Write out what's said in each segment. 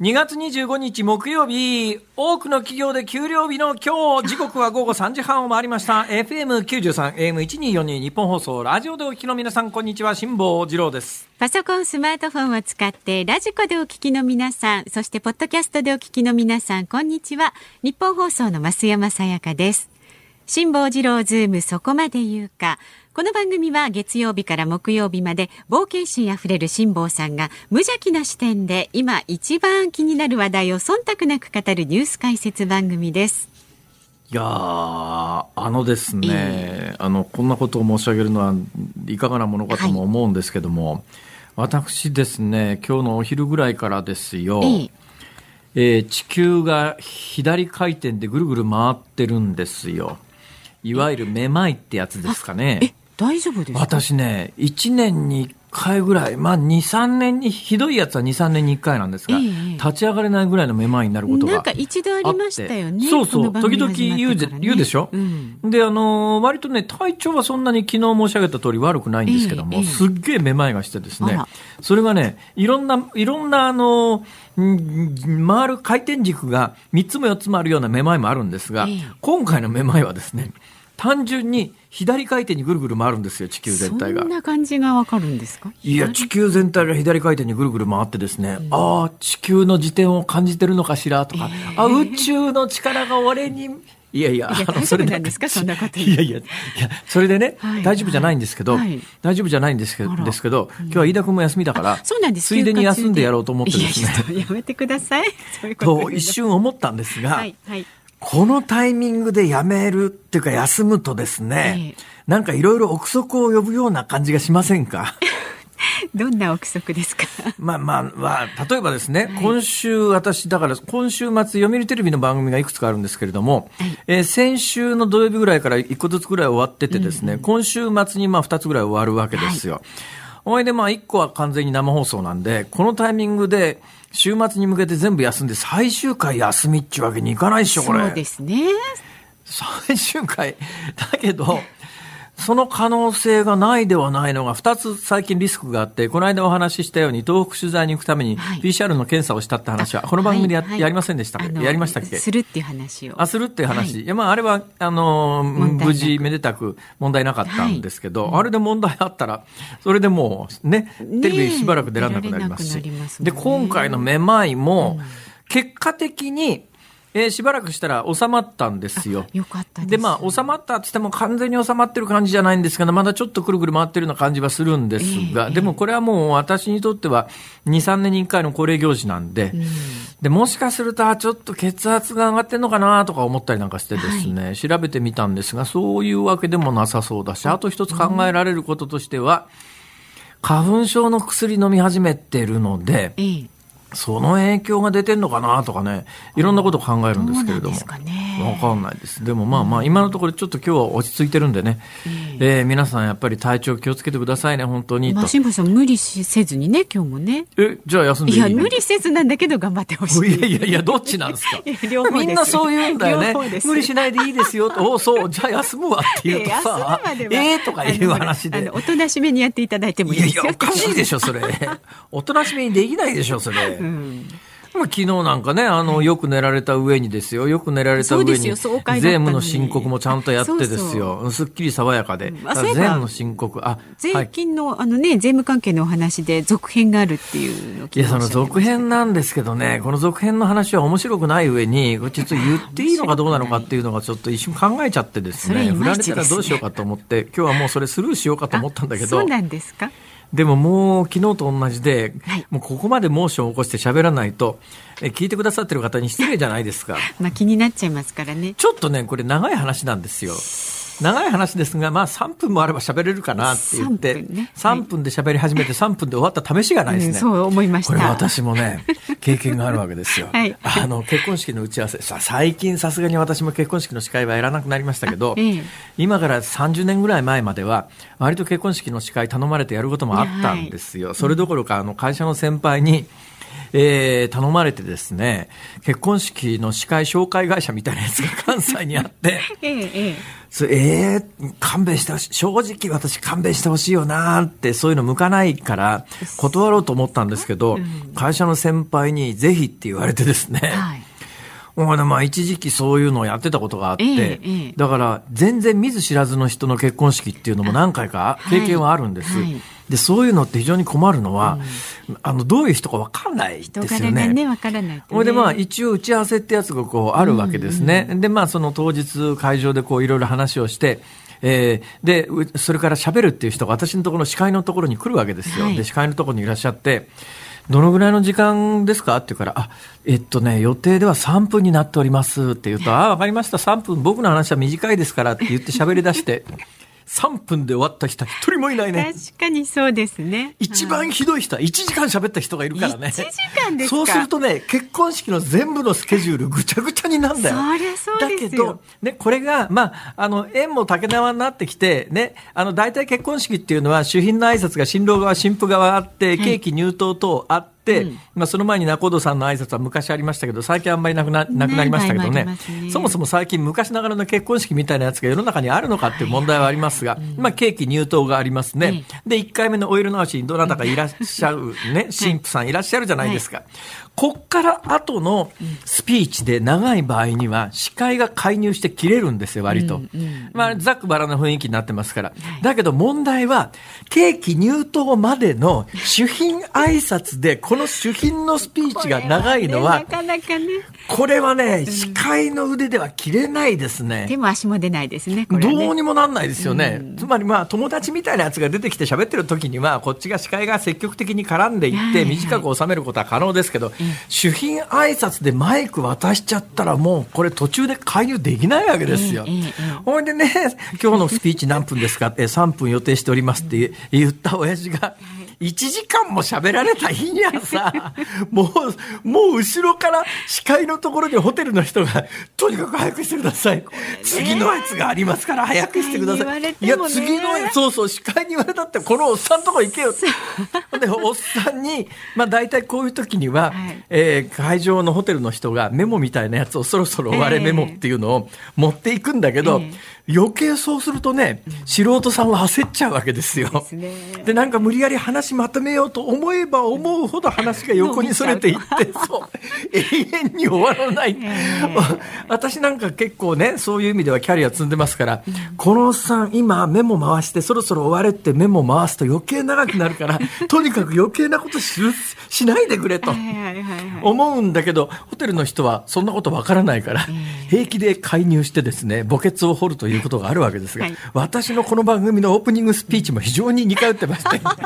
2月25日木曜日、多くの企業で給料日の今日、時刻は午後3時半を回りました。FM93、AM1242 ニッポン放送、ラジオでお聞きの皆さん、こんにちは、辛坊治郎です。パソコン、スマートフォンを使って、 radikoでお聞きの皆さん、そしてポッドキャストでお聞きの皆さん、こんにちは。ニッポン放送の増山さやかです。辛坊治郎ズームそこまで言うか。この番組は月曜日から木曜日まで冒険心あふれる辛坊さんが無邪気な視点で今一番気になる話題を忖度なく語るニュース解説番組です。いやあのですね、えー、あのこんなことを申し上げるのはいかがなものかとも思うんですけども、はい、私ですね今日のお昼ぐらいからですよ、えーえー、地球が左回転でぐるぐる回ってるんですよ。いわゆるめまいってやつですかね。大丈夫です私ね、1年に1回ぐらい、まあ2、3年に、ひどいやつは2、3年に1回なんですが、ええ、立ち上がれないぐらいのめまいになることがなんか一度ありましたよね。そうそう、時々言うで、言うでしょ、うん、で、あのー、割とね、体調はそんなに昨日申し上げた通り悪くないんですけども、え、すっげえめまいがしてですね、それがね、いろんな、いろんな、あのー、回る回転軸が3つも4つもあるようなめまいもあるんですが、今回のめまいはですね、単純に左回転にぐるぐる回るんですよ、地球全体が。そんな感じがわかるんですか？いや、地球全体が左回転にぐるぐる回ってですね、うん、ああ、地球の自転を感じてるのかしらとか、えー、あ、宇宙の力が俺に、いやいや、あの、それなんですか、そんなこといやいや、いや、それでね、はい、大丈夫じゃないんですけど、はい、大丈夫じゃないんですけど、ですけど、今日は飯田君も休みだから、そうなんです。ついでに休んでやろうと思ってですね。やめてください。そういうことと、一瞬思ったんですが、はい、はいこのタイミングで辞めるっていうか休むとですね、ええ、なんかいろいろ憶測を呼ぶような感じがしませんか？どんな憶測ですか？まあまあ、まあ、例えばですね、はい、今週私、だから今週末、読売テレビの番組がいくつかあるんですけれども、はい、えー、先週の土曜日ぐらいから1個ずつぐらい終わっててですね、うん。うん、今週末にまあ2つぐらい終わるわけですよ。はい、おいでまあ1個は完全に生放送なんで、このタイミングで、週末に向けて全部休んで最終回休みっちゅうわけにいかないでしょ、これ。そうですね。最終回。だけど、その可能性がないではないのが、2つ最近リスクがあって、この間お話ししたように、東北取材に行くために、PCR の検査をしたって話は、この番組でやはい、やりませんでしたやりましたっけ？するっていう話を。あ、するっていう話。はい、いや、まあ、あれは、あの、無事、めでたく問題なかったんですけど、はい、あれで問題あったら、それでもう、ね、テレビしばらく出られなくなりますし。で、今回のめまいも、結果的に、えー、しばらくしたら収まったんですよ。よかったでまあ、収まったって言っても完全に収まってる感じじゃないんですけど、まだちょっとくるくる回ってるような感じはするんですが、えー、でもこれはもう私にとっては2、3年に1回の恒例行事なんで、うん、で、もしかすると、ちょっと血圧が上がってんのかなとか思ったりなんかしてですね、はい、調べてみたんですが、そういうわけでもなさそうだし、あと一つ考えられることとしては、花粉症の薬飲み始めてるので、えーその影響が出てんのかなとかね、いろんなことを考えるんですけれども。わ、ね、かんないです。でもまあまあ、今のところちょっと今日は落ち着いてるんでね、えー、皆さんやっぱり体調気をつけてくださいね、本当に。まあ、辛坊さん無理せずにね、今日もね。え、じゃあ休んでいい、いや、無理せずなんだけど頑張ってほしい。いやいやいや、どっちなん ですかみんなそう言うんだよね。無理しないでいいですよと、おそう、じゃあ休むわって言うとさ、えー、とかいう話で。おとなしめにやっていただいてもいいですよ。いやいや、おかしいでしょ、それ。おとなしめにできないでしょ、それ。うん。まあ、昨日なんかね、あの、よく寝られた上にですよ、よく寝られた上に、税務の申告もちゃんとやってですよ、すっきり爽やかで、税務の申告、あ、税金の、あのね、税務関係のお話で続編があるっていうのいや、その続編なんですけどね、この続編の話は面白くない上に、これ実は言っていいのかどうなのかっていうのがちょっと一瞬考えちゃってですね、振られたらどうしようかと思って、今日はもうそれスルーしようかと思ったんだけど、そうなんですか？でももう昨日と同じで、はい、もうここまでモーションを起こして喋らないと、え聞いてくださってる方に失礼じゃないですか。まあ気になっちゃいますからね。ちょっとね、これ長い話なんですよ。長い話ですが、まあ3分もあれば喋れるかなって言って、3分,、ね、3分で喋り始めて3分で終わった試しがないですね。うん、そう思いました。これ私もね、経験があるわけですよ。はい、あの、結婚式の打ち合わせ、さ最近さすがに私も結婚式の司会はやらなくなりましたけど、ええ、今から30年ぐらい前までは、割と結婚式の司会頼まれてやることもあったんですよ。はい、それどころか、あの、会社の先輩に、えー、頼まれてですね、結婚式の司会紹介会社みたいなやつが関西にあって、え えええ。ー、勘弁してほしい。正直私勘弁してほしいよなって、そういうの向かないから断ろうと思ったんですけど、うん、会社の先輩にぜひって言われてですね、はいまあ一時期そういうのをやってたことがあって、ええ、だから全然見ず知らずの人の結婚式っていうのも何回か経験はあるんです。はいはいで、そういうのって非常に困るのは、うん、あの、どういう人か分かんないですよね。人柄がね、分からない、ね。ほいでまあ、一応打ち合わせってやつがこう、あるわけですね。うんうん、で、まあ、その当日会場でこう、いろいろ話をして、えー、で、それから喋るっていう人が私のところ、司会のところに来るわけですよ。はい、で、司会のところにいらっしゃって、どのぐらいの時間ですか？って言うから、あ、えっとね、予定では3分になっておりますって言うと、あ、わかりました、3分、僕の話は短いですからって言って喋り出して、3分で終わった人一人もいないね。確かにそうですね。一番ひどい人は1時間喋った人がいるからね。1時間ですそうするとね、結婚式の全部のスケジュールぐちゃぐちゃになるんだよ。そりゃそうだけど、ね、これが、まあ、あの、縁も竹縄になってきて、ね、あの、大体結婚式っていうのは、主賓の挨拶が新郎側、新婦側あって、ケーキ入刀等あって、、うん、まあ、その前に仲人さんの挨拶は昔ありましたけど、最近あんまりなくななくなりましたけどね、ね。そもそも最近昔ながらの結婚式みたいなやつが世の中にあるのかっていう問題はありますが、まあ、ケーキ入刀がありますね。で、1回目のお色直しにどなたかいらっしゃるね、神父さんいらっしゃるじゃないですか。こっから後のスピーチで長い場合には、司会が介入して切れるんですよ、割と。まあ、ざっくばらな雰囲気になってますから。だけど問題は、ケーキ入刀までの主賓挨拶で、この主賓のスピーチが長いのは、これはね、司会の腕では切れないですね。手も足も出ないですね、どうにもなんないですよね。つまりまあ、友達みたいなやつが出てきて喋ってる時には、こっちが司会が積極的に絡んでいって、短く収めることは可能ですけど、主賓挨拶でマイク渡しちゃったらもうこれ途中で介入できないわけですよ。ほ、いでね、今日のスピーチ何分ですか？って3分予定しておりますって言った親父が、1時間も喋られた日にはさ、もう、もう後ろから司会のところにホテルの人が、とにかく早くしてください。ね、次のやつがありますから早くしてください。いや、次のやつ、そうそう、司会に言われたって、このおっさんとこ行けよって。で、おっさんに、まあ大体こういう時には、はい、えー、会場のホテルの人がメモみたいなやつをそろそろ終われメモっていうのを持っていくんだけど、えー余計そうするとね、素人さんは焦っちゃうわけですよ。で、なんか無理やり話まとめようと思えば思うほど話が横にそれていって、そう、永遠に終わらない。私なんか結構ね、そういう意味ではキャリア積んでますから、このおっさん今メモ回してそろそろ終われってメモ回すと余計長くなるから、とにかく余計なことししないでくれと思うんだけど、ホテルの人はそんなことわからないから、平気で介入してですね、墓穴を掘るといういうことがあるわけですが、はい、私のこの番組のオープニングスピーチも非常に似通ってまして。分か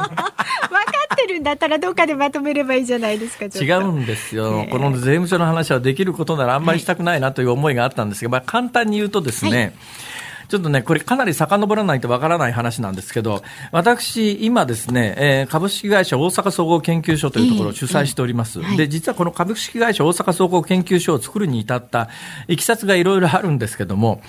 ってるんだったらどっかでまとめればいいじゃないですか違うんですよ、この税務署の話はできることならあんまりしたくないなという思いがあったんですが、まあ、簡単に言うとですね、はい。ちょっとね、これかなり遡らないとわからない話なんですけど、私、今ですね、えー、株式会社大阪総合研究所というところを主催しております。で、実はこの株式会社大阪総合研究所を作るに至ったいきさつがいろいろあるんですけども、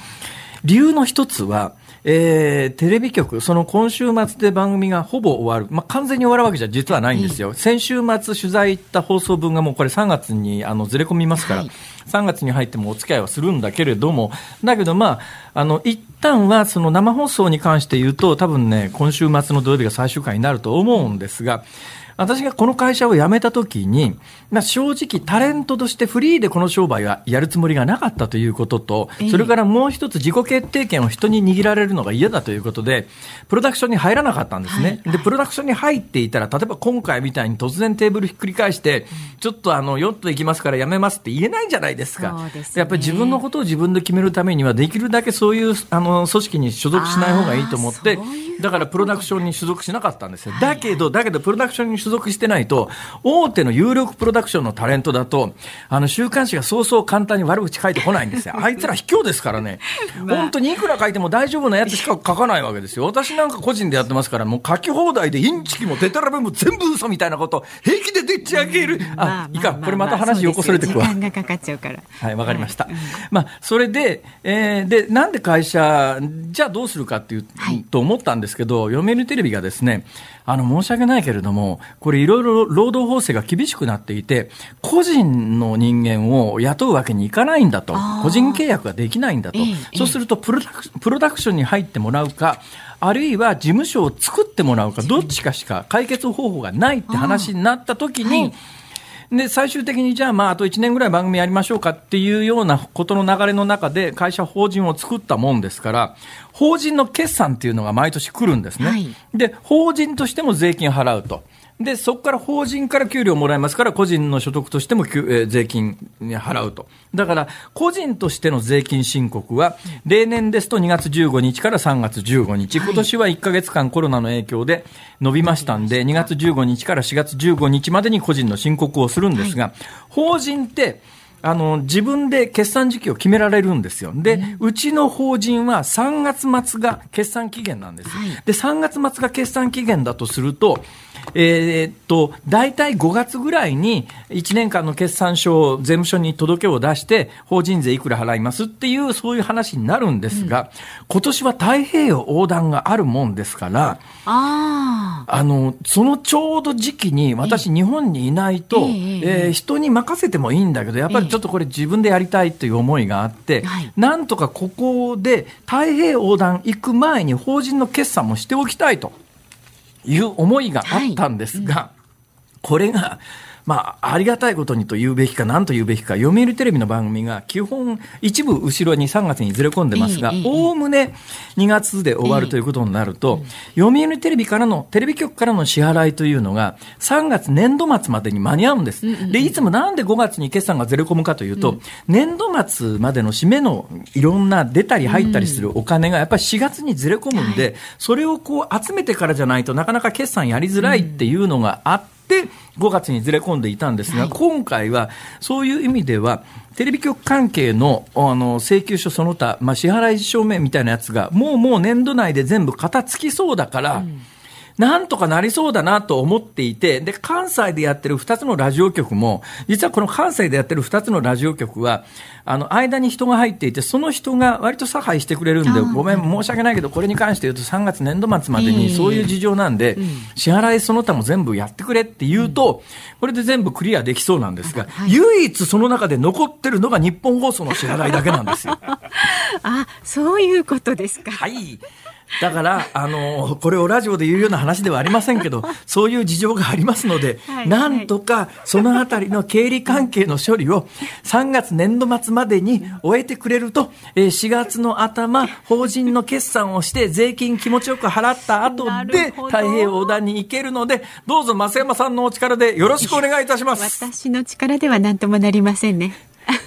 理由の一つは、えー、テレビ局、その今週末で番組がほぼ終わる、まあ、完全に終わるわけじゃ実はないんですよ、先週末取材行った放送分がもうこれ3月にあのずれ込みますから、はい、3月に入ってもお付き合いはするんだけれども、だけどまあ、あの、一旦はその生放送に関して言うと、多分ね、今週末の土曜日が最終回になると思うんですが、私がこの会社を辞めた時に、まあ、正直タレントとしてフリーでこの商売はやるつもりがなかったということと、それからもう一つ自己決定権を人に握られるのが嫌だということで、プロダクションに入らなかったんですね。はい、で、プロダクションに入っていたら、例えば今回みたいに突然テーブルひっくり返して、ちょっとあの、ヨット行きますから辞めますって言えないじゃないですか。すね、やっぱり自分のことを自分で決めるためには、できるだけそういうあの組織に所属しない方がいいと思って、だからプロダクションに所属しなかったんですよ。だけど、だけどプロダクションに所属してないと、大手の有力プロダクションのタレントだと、あの、週刊誌がそうそう簡単に悪口書いてこないんですよ。あいつら卑怯ですからね。本当にいくら書いても大丈夫なやつしか書かないわけですよ。私なんか個人でやってますから、もう書き放題でインチキもデタラメも全部嘘みたいなこと平気ででっち上げる。あ、いいか、これまた話横それてくわ。時間がかかっちゃうから。はい、わかりました。まあ、それで、えー、で、なんで会社、じゃあどうするかっていう、はい、と思ったんですけど、読売テレビがですね、あの、申し訳ないけれども、これいろいろ労働法制が厳しくなっていて、個人の人間を雇うわけにいかないんだと、個人契約ができないんだと、そうするとプロダクプロダクションに入ってもらうか、あるいは事務所を作ってもらうか、どっちかしか解決方法がないって話になったときに、で、最終的にじゃあ、まあ、あと1年ぐらい番組やりましょうかっていうようなことの流れの中で、会社、法人を作ったもんですから、法人の決算っていうのが毎年来るんですね。はい、で、法人としても税金払うと。で、そこから法人から給料もらえますから、個人の所得としても、えー、税金に払うと。だから、個人としての税金申告は、例年ですと2月15日から3月15日、今年は1か月間コロナの影響で伸びましたんで、2月15日から4月15日までに個人の申告をするんですが、法人って、あの、自分で決算時期を決められるんですよ。で、うちの法人は3月末が決算期限なんです。はい、で、3月末が決算期限だとすると、えー、っと、大体5月ぐらいに1年間の決算書を税務署に届けを出して、法人税いくら払いますっていう、そういう話になるんですが、うん、今年は太平洋横断があるもんですから、ああの、そのちょうど時期に私日本にいないと、えー、えー、人に任せてもいいんだけど、やっぱりちょっとこれ自分でやりたいという思いがあって、はい、なんとかここで太平洋横断行く前に法人の決算もしておきたいと。いう思いがあったんですが、はい。うん、これがまあ、ありがたいことにと言うべきか、なんと言うべきか、読売テレビの番組が基本、一部後ろに3月にずれ込んでますが、おおむね2月で終わるということになると、読売テレビからの、テレビ局からの支払いというのが、3月年度末までに間に合うんです。で、いつもなんで5月に決算がずれ込むかというと、年度末までの締めのいろんな出たり入ったりするお金がやっぱり4月にずれ込むんで、それをこう集めてからじゃないとなかなか決算やりづらいっていうのがあって、で、5月にずれ込んでいたんですが、はい、今回はそういう意味では、テレビ局関係のあの請求書その他、まあ、支払い証明みたいなやつが、もうもう年度内で全部片付きそうだから、うんなんとかなりそうだなと思っていて、で、関西でやってる2つのラジオ局も、実はこの関西でやってる2つのラジオ局は、あの、間に人が入っていて、その人が割と差配してくれるんで、ごめん、申し訳ないけど、これに関して言うと3月年度末までにそういう事情なんで、支払いその他も全部やってくれって言うと、これで全部クリアできそうなんですが、唯一その中で残ってるのが日本放送の支払いだけなんですよ。あ、そういうことですか。はい。だから、あの、これをラジオで言うような話ではありませんけど、そういう事情がありますので、はい、なんとかそのあたりの経理関係の処理を3月年度末までに終えてくれると、4月の頭、法人の決算をして税金気持ちよく払った後で太平洋横断に行けるので、どうぞ増山さんのお力でよろしくお願いいたします。私の力では何ともなりませんね。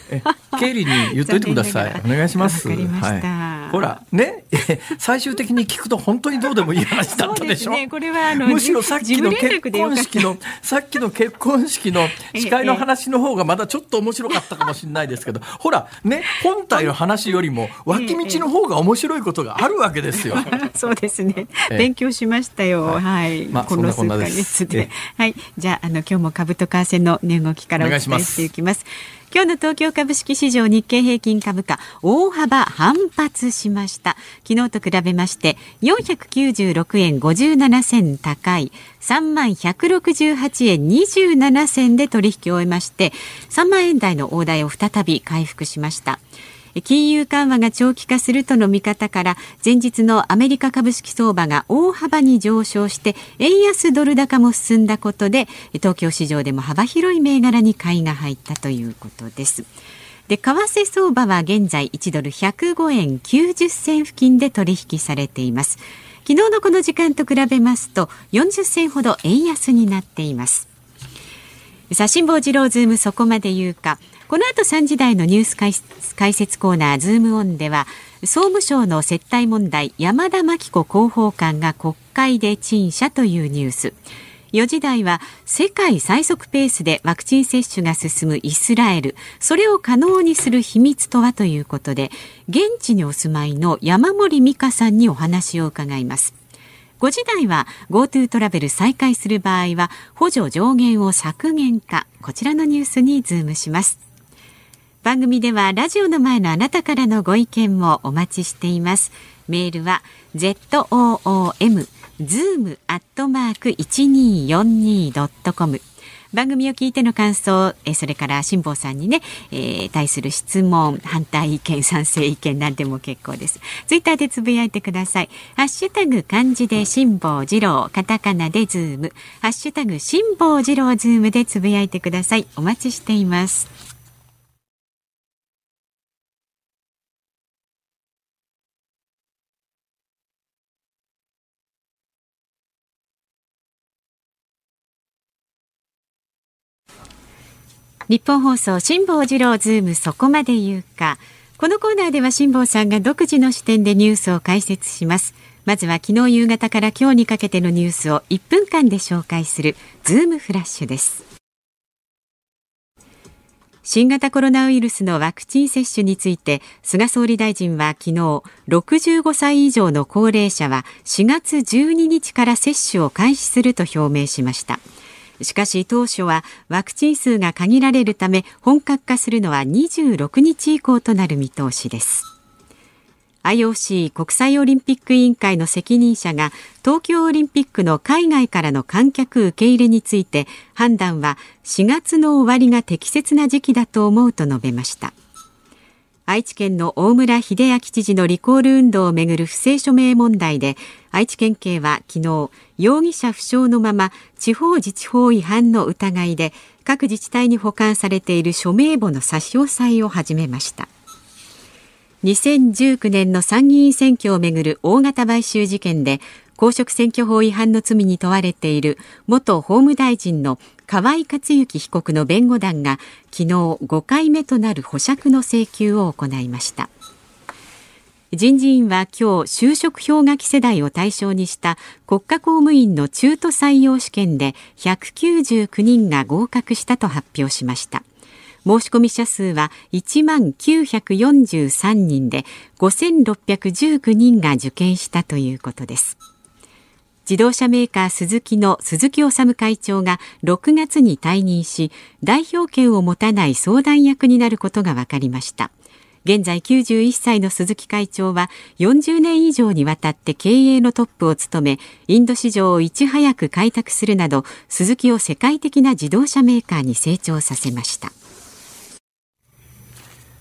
経理に言っといてください。お願いします。はい。ほら、ね、最終的に聞くと本当にどうでもいい話だったでしょ？ね、これはあのむしろさっきの結婚式の、さっきの結婚式の司会の話の方がまだちょっと面白かったかもしれないですけど、ほら、ね、本体の話よりも脇道の方が面白いことがあるわけですよ。そうですね。勉強しましたよ。はい。まあ、この数ヶ月で。はい。じゃあ、あの、今日も株と為替の値動きからお伝えしていきます。今日の東京株式市場日経平均株価大幅反発しました。昨日と比べまして496円57銭高い3万168円27銭で取引を終えまして3万円台の大台を再び回復しました。金融緩和が長期化するとの見方から前日のアメリカ株式相場が大幅に上昇して円安ドル高も進んだことで東京市場でも幅広い銘柄に買いが入ったということです。で為替相場は現在1ドル105円90銭付近で取引されています。昨日のこの時間と比べますと40銭ほど円安になっています。さあ辛坊治郎ズームそこまで言うか。この後3時台のニュース解説コーナーズームオンでは総務省の接待問題山田真貴子広報官が国会で陳謝というニュース。4時台は世界最速ペースでワクチン接種が進むイスラエル。それを可能にする秘密とはということで現地にお住まいの山森美香さんにお話を伺います。5時台は GoTo トラベル再開する場合は補助上限を削減かこちらのニュースにズームします。番組ではラジオの前のあなたからのご意見もお待ちしていますメールは zoom zoom アットマーク 1242.com 番組を聞いての感想、えそれから辛坊さんにね、えー、対する質問、反対意見、賛成意見なんでも結構です。ツイッターでつぶやいてください。ハッシュタグ漢字で辛坊治郎、カタカナでズーム、ハッシュタグ辛坊治郎ズームでつぶやいてください。お待ちしています。ニッポン放送辛坊治郎ズームそこまで言うか。このコーナーでは辛坊さんが独自の視点でニュースを解説します。まずは昨日夕方から今日にかけてのニュースを1分間で紹介するズームフラッシュです。新型コロナウイルスのワクチン接種について菅総理大臣は昨日65歳以上の高齢者は4月12日から接種を開始すると表明しました。しかし当初はワクチン数が限られるため本格化するのは26日以降となる見通しです。IOC 国際オリンピック委員会の責任者が東京オリンピックの海外からの観客受け入れについて判断は4月の終わりが適切な時期だと思うと述べました。愛知県の大村秀明知事のリコール運動をめぐる不正署名問題で愛知県警は昨日容疑者不詳のまま地方自治法違反の疑いで各自治体に保管されている署名簿の差し押さえを始めました。2019年の参議院選挙をめぐる大型買収事件で公職選挙法違反の罪に問われている元法務大臣の河井克行被告の弁護団が昨日5回目となる保釈の請求を行いました。人事院は今日就職氷河期世代を対象にした国家公務員の中途採用試験で199人が合格したと発表しました。申し込み者数は1万943人で5619人が受験したということです。自動車メーカースズキの鈴木治会長が6月に退任し代表権を持たない相談役になることが分かりました。現在91歳の鈴木会長は40年以上にわたって経営のトップを務めインド市場をいち早く開拓するなど鈴木を世界的な自動車メーカーに成長させました。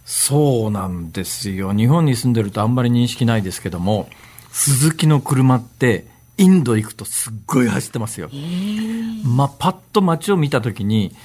そうなんですよ。日本に住んでるとあんまり認識ないですけども鈴木の車ってインド行くとすっごい走ってますよ。まあ、パッと街を見たときに、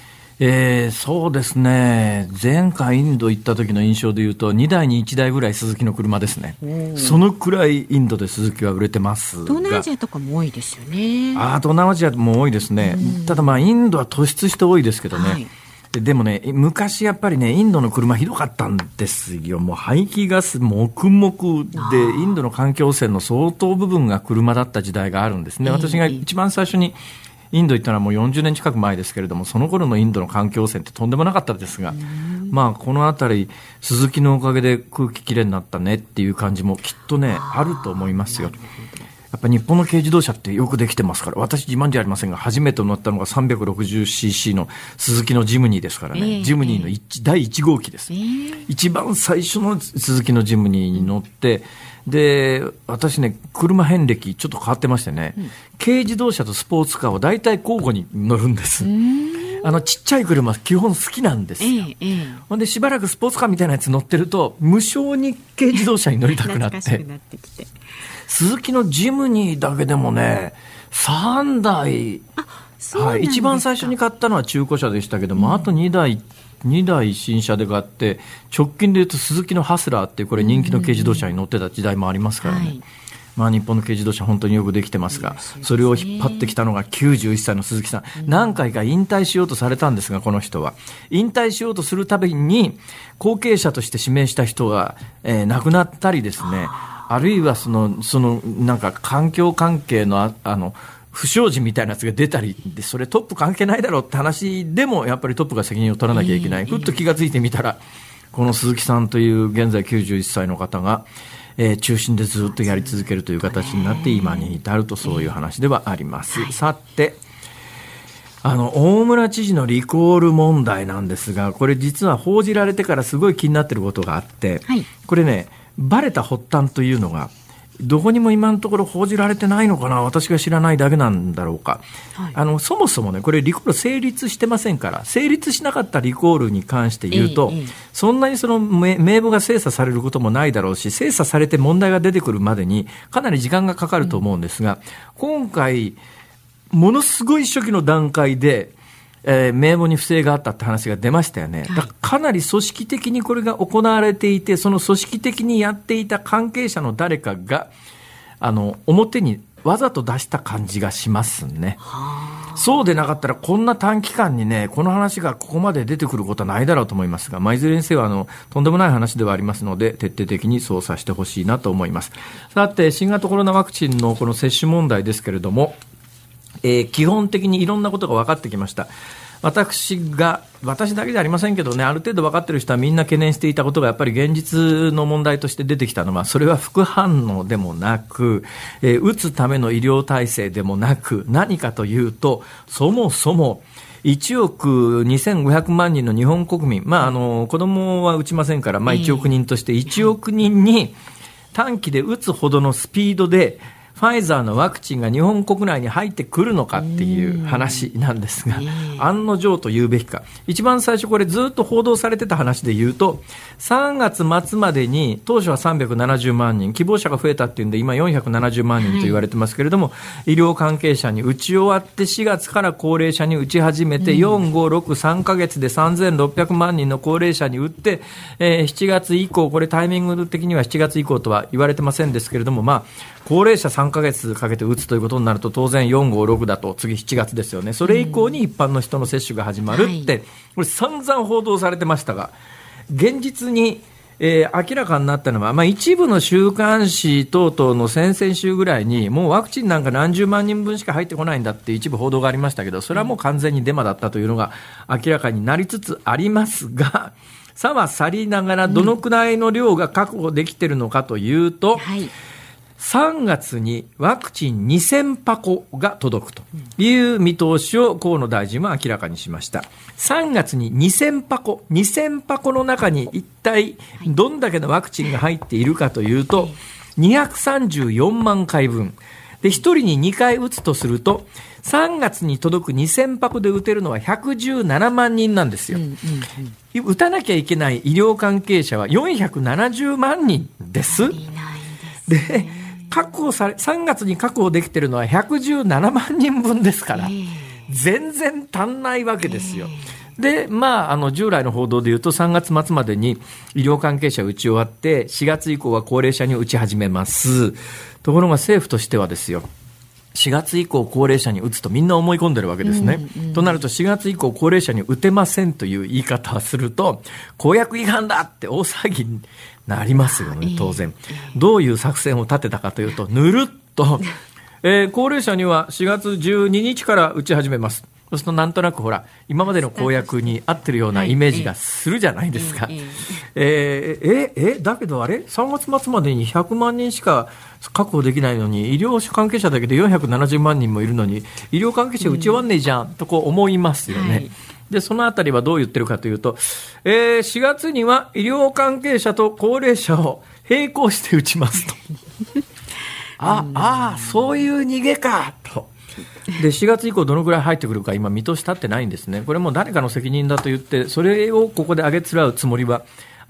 えー、そうですね、前回インド行った時の印象でいうと、2台に1台ぐらい鈴木の車ですね、そのくらいインドで鈴木は売れてます東南アジアとかも多いですよね。あ東南アジアも多いですね、ただまあ、インドは突出して多いですけどね。はいでもね、昔やっぱりね、インドの車ひどかったんですよ。もう排気ガス黙々で、インドの環境汚染の相当部分が車だった時代があるんですね。私が一番最初にインド行ったのはもう40年近く前ですけれども、その頃のインドの環境汚染ってとんでもなかったですが、まあこの辺り、鈴木のおかげで空気きれいになったねっていう感じもきっとね、あると思いますよ。やっぱ日本の軽自動車ってよくできてますから、私自慢じゃありませんが、初めて乗ったのが 360cc の鈴木のジムニーですからね、えー、ジムニーの一、第1号機です、えー、一番最初の鈴木のジムニーに乗って、で、私ね、車遍歴ちょっと変わってましてね、うん、軽自動車とスポーツカーを大体交互に乗るんです。あのちっちゃい車、基本好きなんですよ、ほんでしばらくスポーツカーみたいなやつ乗ってると、無償に軽自動車に乗りたくなって、鈴木のジムニーだけでもね、3台、はい、一番最初に買ったのは中古車でしたけども、うん、あと2台、2台新車で買って、直近でいうと鈴木のハスラーっていう、これ人気の軽自動車に乗ってた時代もありますからね。はい。まあ、日本の軽自動車、本当によくできてますが、それを引っ張ってきたのが91歳の鈴木さん、何回か引退しようとされたんですが、この人は。引退しようとするたびに、後継者として指名した人が、えー、亡くなったりですね、あるいはその、その、なんか環境関係のあ、あの、不祥事みたいなやつが出たりで、それトップ関係ないだろうって話でも、やっぱりトップが責任を取らなきゃいけない。ふっと気がついてみたら、この鈴木さんという現在91歳の方が、えー、中心でずっとやり続けるという形になって今に至るとそういう話ではあります。さて、あの、大村知事のリコール問題なんですが、これ実は報じられてからすごい気になってることがあって、はい、これね、バレた発端というのが、どこにも今のところ報じられてないのかな、私が知らないだけなんだろうか、はい、あのそもそもね、これ、リコール成立してませんから、成立しなかったリコールに関して言うと、ええ、そんなにその名簿が精査されることもないだろうし、精査されて問題が出てくるまでに、かなり時間がかかると思うんですが、うん、今回、ものすごい初期の段階で、えー、名簿に不正があったって話が出ましたよね。だからかなり組織的にこれが行われていて、その組織的にやっていた関係者の誰かが、あの、表にわざと出した感じがしますね。そうでなかったら、こんな短期間にね、この話がここまで出てくることはないだろうと思いますが、まあ、いずれにせよ、あの、とんでもない話ではありますので、徹底的に捜査してほしいなと思います。さて、新型コロナワクチンのこの接種問題ですけれども、えー、基本的にいろんなことが分かってきました。私が、私だけじゃありませんけどね、ある程度分かっている人はみんな懸念していたことが、やっぱり現実の問題として出てきたのは、それは副反応でもなく、えー、打つための医療体制でもなく、何かというと、そもそも、1億2500万人の日本国民、まあ、あの、子供は打ちませんから、まあ、1億人として1億人に短期で打つほどのスピードで、ファイザーのワクチンが日本国内に入ってくるのかっていう話なんですが、案の定と言うべきか。一番最初これずっと報道されてた話で言うと、3月末までに当初は370万人、希望者が増えたっていうんで今470万人と言われてますけれども、はい、医療関係者に打ち終わって4月から高齢者に打ち始めて、4、5、6、3ヶ月で3600万人の高齢者に打って、えー、7月以降、これタイミング的には7月以降とは言われてませんですけれども、まあ、高齢者3ヶ月かけて打つということになると、当然4、5、6だと、次7月ですよね。それ以降に一般の人の接種が始まるって、これ散々報道されてましたが、現実に、えー、明らかになったのは、まあ、一部の週刊誌等々の先々週ぐらいに、もうワクチンなんか何十万人分しか入ってこないんだって一部報道がありましたけど、それはもう完全にデマだったというのが明らかになりつつありますが、さは去りながら、どのくらいの量が確保できてるのかというと、うん。はい3月にワクチン2000箱が届くという見通しを河野大臣は明らかにしました。3月に2000箱、2000箱の中に一体どんだけのワクチンが入っているかというと、234万回分。で、1人に2回打つとすると、3月に届く2000箱で打てるのは117万人なんですよ。打たなきゃいけない医療関係者は470万人です。で、確保され、3月に確保できてるのは117万人分ですから、全然足んないわけですよ。で、まあ、あの、従来の報道で言うと3月末までに医療関係者打ち終わって、4月以降は高齢者に打ち始めます。ところが政府としてはですよ、4月以降高齢者に打つとみんな思い込んでるわけですね。うんうん、となると4月以降高齢者に打てませんという言い方をすると、公約違反だって大騒ぎになりますよね、当然。どういう作戦を立てたかというと、ぬるっと、えー、高齢者には4月12日から打ち始めます。そうするとなんとなくほら、今までの公約に合ってるようなイメージがするじゃないですか。えー、え、え、だけどあれ ?3 月末までに100万人しか確保できないのに、医療関係者だけで470万人もいるのに、医療関係者打ち終わんねえじゃん、とこう思いますよね。はいで、そのあたりはどう言ってるかというと、えー、4月には医療関係者と高齢者を並行して打ちますと。あ、ああ、そういう逃げか、と。で、4月以降どのぐらい入ってくるか今見通し立ってないんですね。これも誰かの責任だと言って、それをここで上げつらうつもりは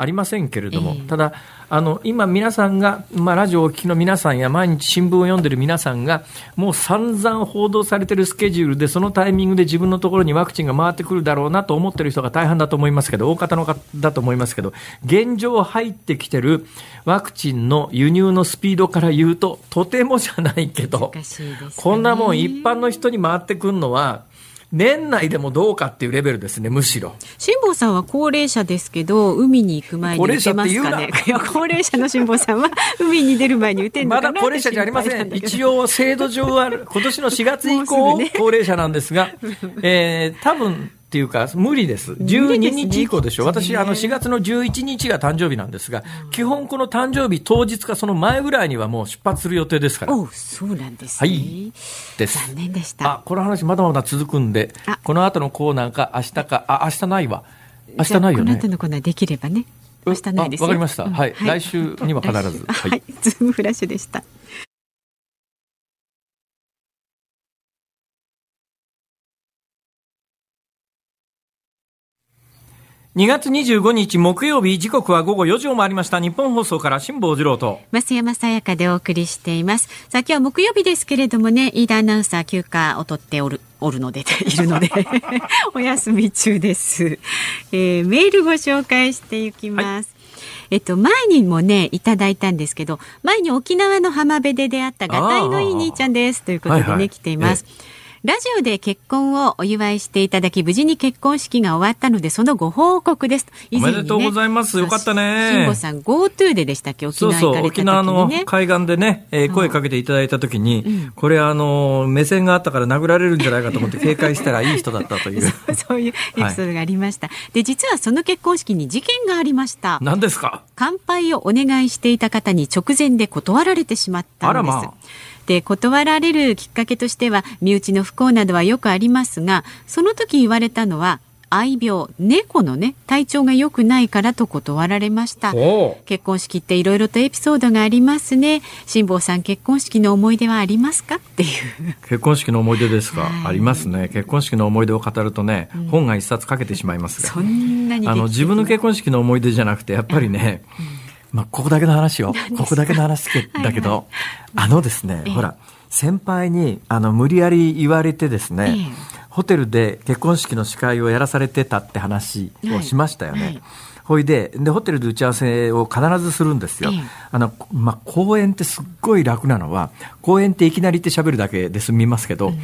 ありませんけれども、ただ、あの今、皆さんが、まあ、ラジオをお聞きの皆さんや毎日新聞を読んでる皆さんが、もう散々報道されてるスケジュールで、そのタイミングで自分のところにワクチンが回ってくるだろうなと思ってる人が大半だと思いますけど、大方の方だと思いますけど、現状入ってきてるワクチンの輸入のスピードから言うと、とてもじゃないけど、こんなもん一般の人に回ってくるのは、年内でもどうかっていうレベルですね、むしろ。辛坊さんは高齢者ですけど、海に行く前に打てますかね？高齢者の辛坊さんは海に出る前に打てんのかなまだ高齢者じゃありません。一応、制度上は、今年の4月以降、ね、高齢者なんですが、えー、多分、っていうか、無理です。12日以降でしょ。う。私、あの、4月の11日が誕生日なんですが、基本この誕生日当日かその前ぐらいにはもう出発する予定ですから。おそうなんですね。はい。です。残念でした。あ、この話まだまだ続くんで、この後のコーナーか明日か、あ、明日ないわ。明日ないよね。この後のコーナーできればね。明日ないですわかりました。はい。来週には必ず。はい。ズームフラッシュでした。2月25日木曜日時刻は午後4時を回りました。日本放送から辛坊治郎と。増山さやかでお送りしています。さあ今日は木曜日ですけれどもね飯田アナウンサー休暇を取っておるおるのでいるので お休み中です、えー、メールご紹介していきます、はい。えっと、前にもね、いただいたんですけど、前に沖縄の浜辺で出会ったがたいのいい兄ちゃんです。ということでね、はいはい、来ています。ええラジオで結婚をお祝いしていただき、無事に結婚式が終わったので、そのご報告です。ね、おめでとうございます。よかったね。慎吾さん、GoTo ででしたっけ？沖縄ね、そうそう、沖縄の海岸でね、えー、声かけていただいた時に、うん、これあの、目線があったから殴られるんじゃないかと思って 警戒したらいい人だったという。そういうエピソードがありました。はい、で、実はその結婚式に事件がありました。何ですか？乾杯をお願いしていた方に直前で断られてしまったんです。あらまあで断られるきっかけとしては身内の不幸などはよくありますがその時言われたのは愛病猫のね体調が良くないからと断られました。結婚式っていろいろとエピソードがありますね。辛坊さん結婚式の思い出はありますか？っていう。結婚式の思い出ですか、はい、ありますね。結婚式の思い出を語るとね、うん、本が一冊かけてしまいますが。そんなにあの自分の結婚式の思い出じゃなくてやっぱりね、うんまあ、ここだけの話よ。ここだけの話だけど、はいはい、あのですね、えほら、先輩に、あの、無理やり言われてですね、え、ホテルで結婚式の司会をやらされてたって話をしましたよね。はいほいでで、ホテルで打ち合わせを必ずするんですよ。あの、まあ、公演ってすっごい楽なのは、公演っていきなりって喋るだけで済みますけど、うん、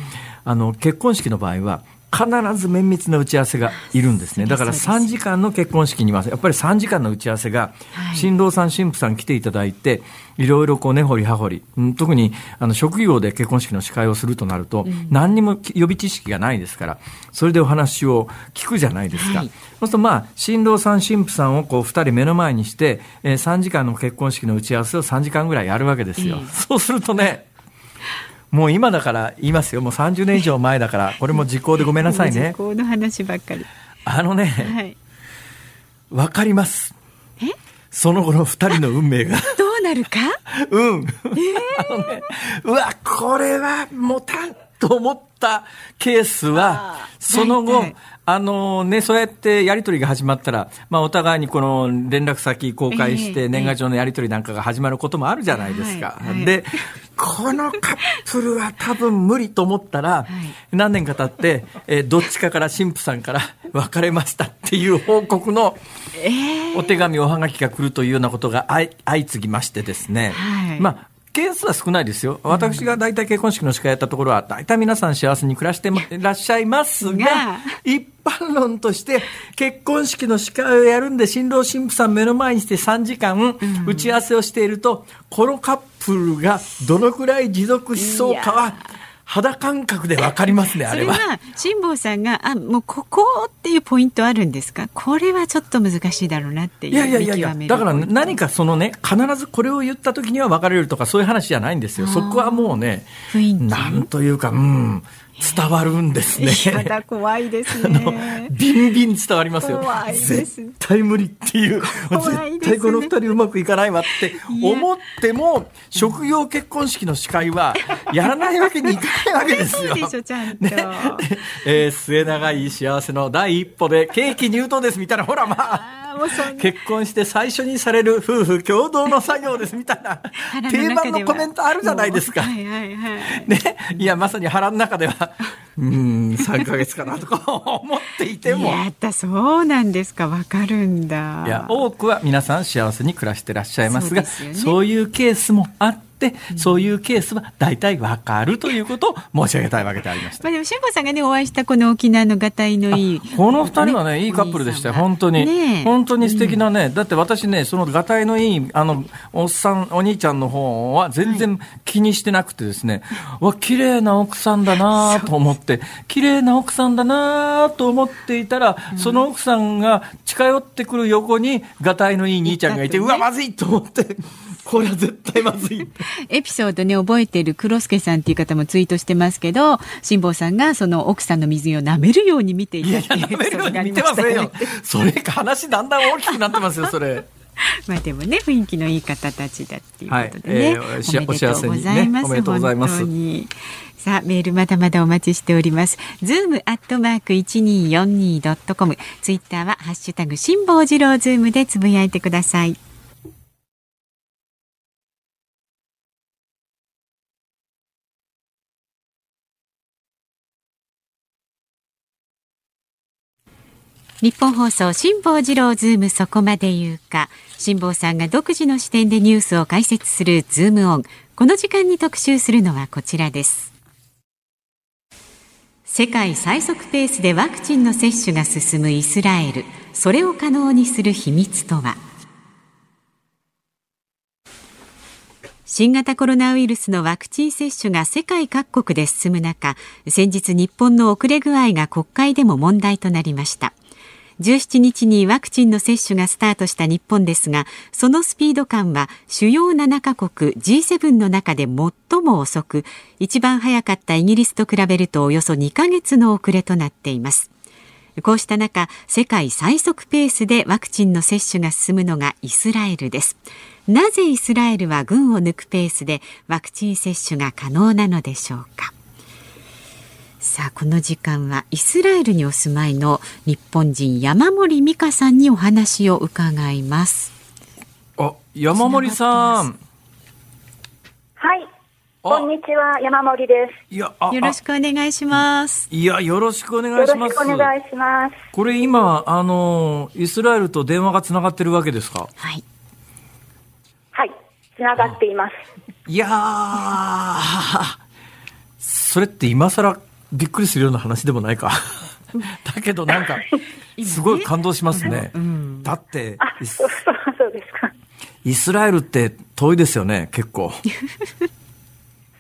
あの、結婚式の場合は、必ず綿密な打ち合わせがいるんですね。だから3時間の結婚式には、やっぱり3時間の打ち合わせが、新郎さん、新婦さん来ていただいて、いろいろこう根掘り葉掘り、特にあの職業で結婚式の司会をするとなると、何にも予備知識がないですから、それでお話を聞くじゃないですか。そうするとまあ、新郎さん、新婦さんをこう2人目の前にして、えー、3時間の結婚式の打ち合わせを3時間ぐらいやるわけですよ。そうするとね、もう今だから言いますよ。もう30年以上前だから、これも時効でごめんなさいね。時効の話ばっかり。あのね、わ、はい、かります。え？その後の二人の運命が。どうなるか？うん。えー、あのね、うわ、これはもたんと思ったケースは、その後、あのね、そうやってやり取りが始まったら、まあ、お互いにこの連絡先公開して、年賀状のやり取りなんかが始まることもあるじゃないですか。で、このカップルは多分無理と思ったら、何年か経って、えー、どっちかから神父さんから別れましたっていう報告のお手紙、おはがきが来るというようなことが相次ぎましてですね、まあ、件数は少ないですよ。私が大体結婚式の司会やったところは、大体皆さん幸せに暮らしていらっしゃいますが、一般論として、結婚式の司会をやるんで、新郎新婦さん目の前にして3時間打ち合わせをしていると、このカップルがどのくらい持続しそうかは、肌感覚でわかりますね、あれは。それは、辛坊さんが、あ、もうここっていうポイントあるんですか？これはちょっと難しいだろうなっていう。いやいやいやいや、だから何かそのね、必ずこれを言った時には別れるとかそういう話じゃないんですよ。そこはもうね、なんというか、うん、伝わるんですね。やだ、怖いですね。ビンビン伝わりますよ。怖いです。絶対無理っていう。絶対この二人うまくいかないわって思っても、職業結婚式の司会はやらないわけにいかないわけですよ。そうでしょ、ちゃんと。ね、えー、末永い幸せの第一歩でケーキ入刀ですみたいな、ほらまあ。結婚して最初にされる夫婦共同の作業ですみたいな定番のコメントあるじゃないですか。はいはいはい、ね、いやまさに腹の中ではうん3か月かなとか思っていても。やったそうなんですか。わかるんだ。いや多くは皆さん幸せに暮らしてらっしゃいますがそう、ね,、いうケースもあって、そういうケースは大体わかるということを申し上げたいわけでありました。まあでも、辛坊さんがね、お会いしたこの沖縄のがたいのいい。この二人はね、いいカップルでしたよ、本当に。ね、本当に素敵なね、うん、だって私ね、そのがたいのいい、あの、おっさん、お兄ちゃんの方は全然気にしてなくてですね、はい、わ、綺麗な奥さんだなと思って、綺麗な奥さんだなと思っていたら、うん、その奥さんが近寄ってくる横に、がたいのいい兄ちゃんがいて、うわ、まずいと思って、これは絶対まずい。エピソードね、覚えてる黒助さんっていう方もツイートしてますけど、辛坊さんがその奥さんの水着を舐めるように見ていたっていうエピソードがありましたよ。それか話だんだん大きくなってますよ、それ。まあでもね雰囲気のいい方たちだっていうことでね、はいえー、おめでとうございます。さあ、メールまだまだお待ちしております。ズームアットマーク 1242.com。ツイッターはハッシュタグ辛坊治郎ズームでつぶやいてください。ニッポン放送辛坊治郎ズームそこまで言うか。辛坊さんが独自の視点でニュースを解説するズームオン。この時間に特集するのはこちらです。世界最速ペースでワクチンの接種が進むイスラエル。それを可能にする秘密とは？新型コロナウイルスのワクチン接種が世界各国で進む中先日日本の遅れ具合が国会でも問題となりました。17日にワクチンの接種がスタートした日本ですがそのスピード感は主要7カ国 G7 の中で最も遅く一番早かったイギリスと比べるとおよそ2ヶ月の遅れとなっています。こうした中世界最速ペースでワクチンの接種が進むのがイスラエルです。なぜイスラエルは群を抜くペースでワクチン接種が可能なのでしょうか？さあこの時間はイスラエルにお住まいの日本人山森美香さんにお話を伺います。あ山森さん。はい。こんにちは山森です。いやよろしくお願いします。いやよろしくお願いします。お願いします。これ今あのイスラエルと電話がつながってるわけですか？はい。はい。つながっています。いやそれって今更びっくりするような話でもないか。だけどなんか、すごい感動しますね。うん、だって。イスラエルって遠いですよね、結構。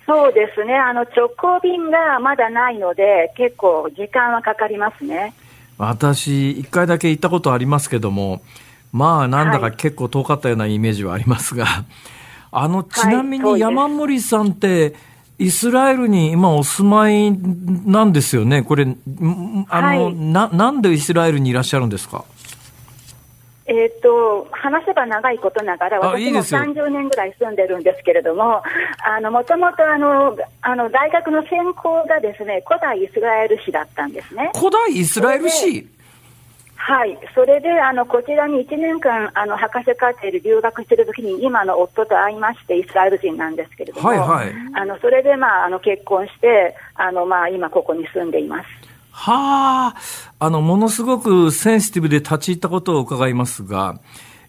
そうですね。あの、直行便がまだないので、結構時間はかかりますね。私、一回だけ行ったことありますけども、まあ、なんだか結構遠かったようなイメージはありますが、はい、あの、ちなみに山森さんって、イスラエルに今お住まいなんですよね？これ、あの、はい、な、なんでイスラエルにいらっしゃるんですか？えっ、と、話せば長いことながら、私も30年ぐらい住んでるんですけれども、あの、もともとあの、あの、大学の専攻がですね、古代イスラエル史だったんですね。古代イスラエル史？はい、それであのこちらに1年間あの博士課程で留学しているときに今の夫と会いましてイスラエル人なんですけれども、はいはい、あのそれで、まあ、あの結婚してあの、まあ、今ここに住んでいます。はあ、あのものすごくセンシティブで立ち入ったことを伺いますが、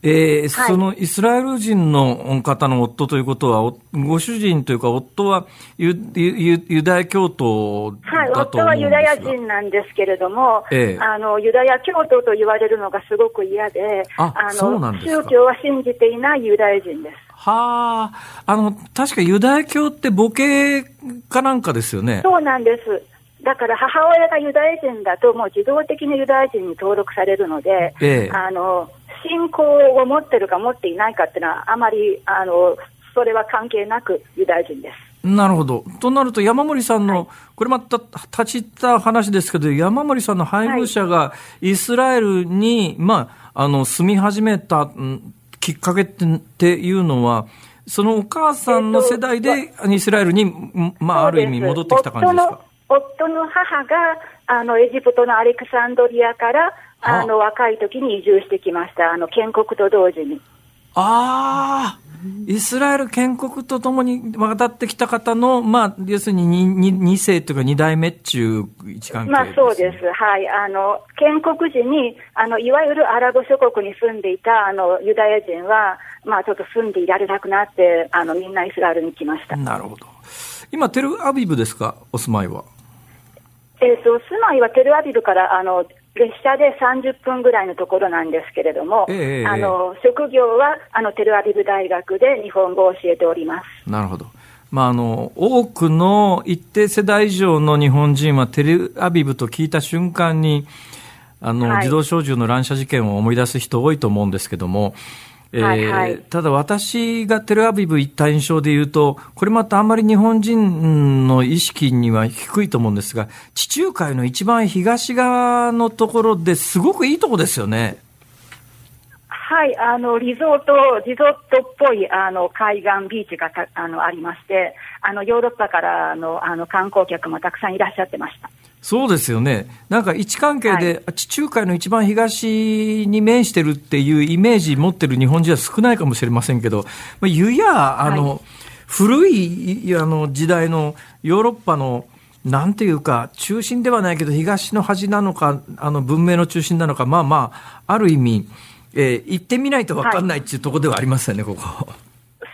えー、はい、そのイスラエル人の方の夫ということは、ご主人というか、夫はユユユダヤ教徒はい、夫はユダヤ人なんですけれども、ええ、あのユダヤ教徒と言われるのがすごく嫌で、あの宗教は信じていないユダヤ人です。はあ、あの、確かユダヤ教って母系かなんかですよね。そうなんです。だから母親がユダヤ人だと、もう自動的にユダヤ人に登録されるので、ええ、あの信仰を持ってるか持っていないかっていうのは、あまりあのそれは関係なくユダヤ人です。なるほど。となると、山森さんの、はい、これまた立ち入った話ですけど、山森さんの配偶者がイスラエルに、はい、まあ、あの、住み始めたきっかけっていうのは、そのお母さんの世代でイスラエルに、まあ、ある意味戻ってきた感じですか？夫の母が、あの、エジプトのアレクサンドリアから、あの、若い時に移住してきました。あの、建国と同時に。ああ、イスラエル建国とともに渡ってきた方の、まあ、要するに 2, 2世というか2代目っちゅう位置関係、ね、まあそうです。はい。あの、建国時に、あの、いわゆるアラブ諸国に住んでいた、あの、ユダヤ人は、まあちょっと住んでいられなくなって、あの、みんなイスラエルに来ました。なるほど。今、テルアビブですか、お住まいは。えっ、ー、と、住まいはテルアビブから、あの、列車で30分ぐらいのところなんですけれども、えー、あの職業はあのテルアビブ大学で日本語を教えております。なるほど。まあ、あの多くの一定世代以上の日本人はテルアビブと聞いた瞬間にあの、はい、自動小銃の乱射事件を思い出す人多いと思うんですけども、えはいはい、ただ私がテルアビブ行った印象で言うと、これまたあんまり日本人の意識には低いと思うんですが、地中海の一番東側のところですごくいいとこですよね。はい、あの、リゾート、リゾートっぽい、あの、海岸ビーチがあの、ありまして、あの、ヨーロッパからの、あの、観光客もたくさんいらっしゃってました。そうですよね。なんか位置関係で、地中海の一番東に面してるっていうイメージ持ってる日本人は少ないかもしれませんけど、まあ、湯や、あの、はい、古いあの時代のヨーロッパの、なんていうか、中心ではないけど、東の端なのか、あの文明の中心なのか、まあまあ、ある意味、えー、行ってみないと分かんないっていうところではありますよね、はい、ここ。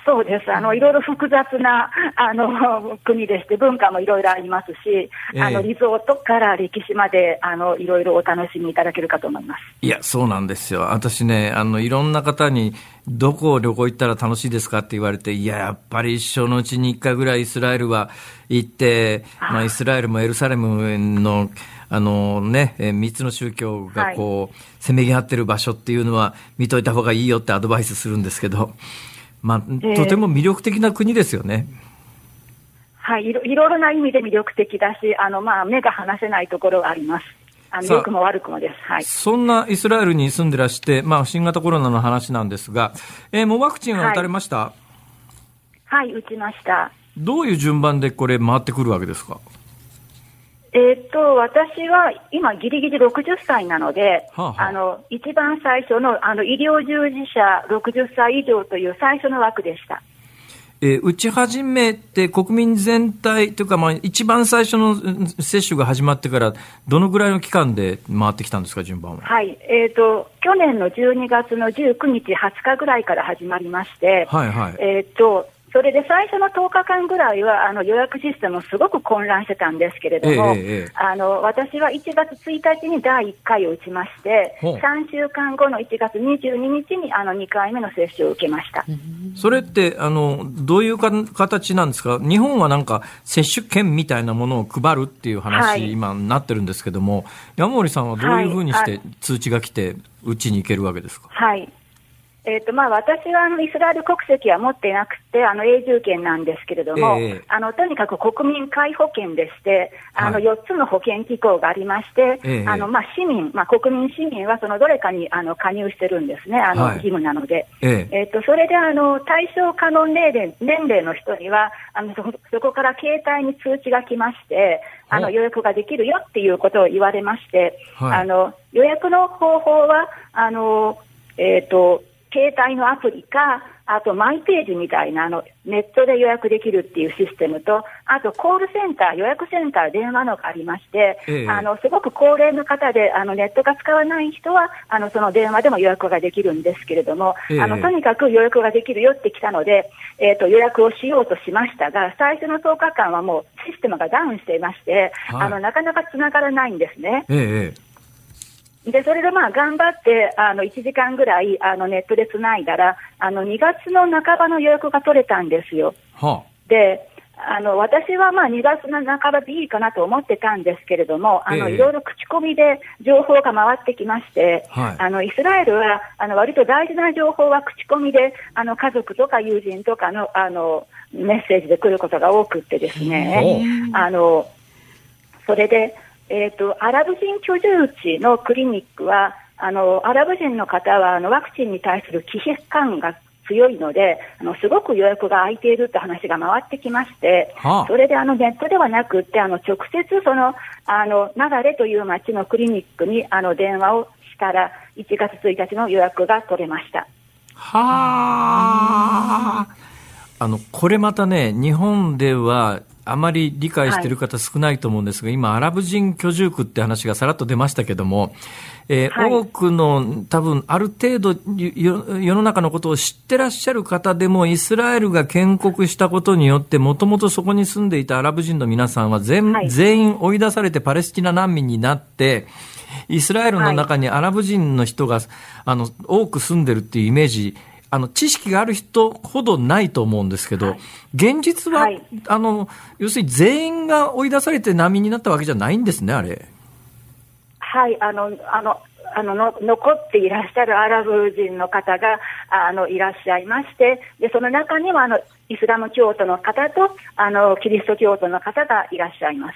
そうです。あの、いろいろ複雑な、あの、国でして、文化もいろいろありますし、えー、あの、リゾートから歴史まで、あの、いろいろお楽しみいただけるかと思います。いや、そうなんですよ。私ね、あの、いろんな方に、どこを旅行行ったら楽しいですかって言われて、いや、やっぱり一生のうちに一回ぐらいイスラエルは行って、まあ、イスラエルもエルサレムの、あのね、え3つの宗教がこう、はい、せめぎ合ってる場所っていうのは見といた方がいいよってアドバイスするんですけど、まあ、とても魅力的な国ですよね。はい、いろいろな意味で魅力的だし、あの、まあ、目が離せないところがあります。あの良くも悪くもです。はい。そんなイスラエルに住んでらして、まあ、新型コロナの話なんですが、えー、もうワクチンは打たれました、はい、はい、打ちました。どういう順番でこれ回ってくるわけですか？えっと、私は今、ぎりぎり60歳なので、はあはあ、あの一番最初のあの医療従事者60歳以上という最初の枠でした。えー、打ち始めて国民全体というか、まあ、一番最初の接種が始まってから、どのぐらいの期間で回ってきたんですか、順番は？はい、えーと、去年の12月の19日、20日ぐらいから始まりまして、はいはい、えーとそれで最初の10日間ぐらいはあの予約システムすごく混乱してたんですけれども、えあの私は1月1日に第1回を打ちまして、3週間後の1月22日にあの2回目の接種を受けました。それってあのどういうか形なんですか、日本はなんか接種券みたいなものを配るっていう話、はい、今なってるんですけども、山森さんはどういうふうにして通知が来て、打ちに行けるわけですか？はいえーとまあ、私はあのイスラエル国籍は持っていなくて、あの永住権なんですけれども、えー、あのとにかく国民皆保険でして、あの4つの保険機構がありまして、えー、あのまあ、市民、まあ、国民市民はそのどれかにあの加入してるんですね、あの義務なので。はい、えー、とそれであの対象可能年齢年齢の人にはあのそ、そこから携帯に通知が来まして、あの予約ができるよっていうことを言われまして、はい、あの予約の方法は、あのえーと携帯のアプリか、あとマイページみたいなあのネットで予約できるっていうシステムと、あとコールセンター、予約センター、電話のがありまして、ええ、あのすごく高齢の方であのネットが使わない人はあのその電話でも予約ができるんですけれども、え、あのとにかく予約ができるよって来たので、えーと、予約をしようとしましたが、最初の10日間はもうシステムがダウンしていまして、はい、あのなかなかつながらないんですね。ええで、それでまあ頑張って、あの、1時間ぐらい、あの、ネットでつないだら、あの、2月の半ばの予約が取れたんですよ。はあ、で、あの、私はまあ2月の半ばでいいかなと思ってたんですけれども、あの、いろいろ口コミで情報が回ってきまして、はい、あの、イスラエルは、あの、割と大事な情報は口コミで、あの、家族とか友人とかの、あの、メッセージで来ることが多くってですね、あの、それで、えーと、アラブ人居住地のクリニックはあのアラブ人の方はあのワクチンに対する危機感が強いのであのすごく予約が空いているって話が回ってきまして、はあ、それであのネットではなくてあの直接そのあの流れという町のクリニックにあの電話をしたら1月1日の予約が取れました。はあ。あの、これまたね、日本ではあまり理解してい。る方少ないと思うんですが、はい、今、アラブ人居住区って話がさらっと出ましたけども、えーはい、多くの多分ある程度世の中のことを知ってらっしゃる方でもイスラエルが建国したことによってもともとそこに住んでいたアラブ人の皆さんは全はい、全員追い出されてパレスチナ難民になってイスラエルの中にアラブ人の人が、あの多く住んでるっていうイメージあの知識がある人ほどないと思うんですけど、はい、現実は、はい、あの要するに全員が追い出されて難民になったわけじゃないんですね、あれ。はい、あの、あの、あのの残っていらっしゃるアラブ人の方があのいらっしゃいましてでその中にはあのイスラム教徒の方とあのキリスト教徒の方がいらっしゃいます。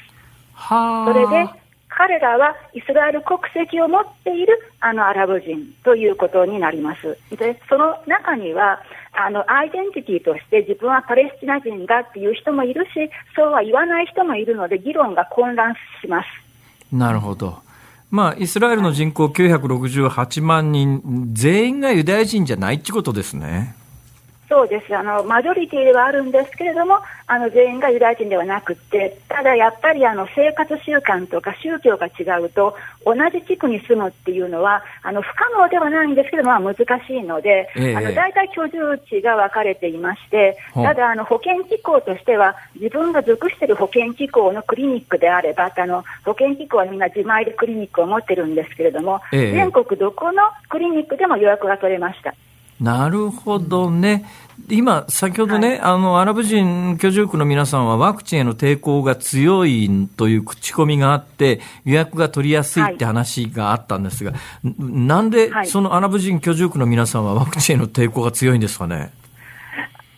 はそれで彼らはイスラエル国籍を持っているあのアラブ人ということになります。で、その中には、あの、アイデンティティとして自分はパレスチナ人だっていう人もいるし、そうは言わない人もいるので、議論が混乱します。なるほど。まあ、イスラエルの人口968万人、全員がユダヤ人じゃないってことですね。そうです。あの、マジョリティではあるんですけれども、あの全員がユダヤ人ではなくて、ただやっぱりあの生活習慣とか宗教が違うと、同じ地区に住むっていうのは、あの不可能ではないんですけど、まあ、難しいので、ええ、あの大体居住地が分かれていまして、ただあの保険機構としては、自分が属している保険機構のクリニックであれば、あの保険機構はみんな自前でクリニックを持ってるんですけれども、え、全国どこのクリニックでも予約が取れました。なるほどね。今、先ほどね、はい、あの、アラブ人居住区の皆さんはワクチンへの抵抗が強いという口コミがあって、予約が取りやすいって話があったんですが、はい、なんで、そのアラブ人居住区の皆さんはワクチンへの抵抗が強いんですかね？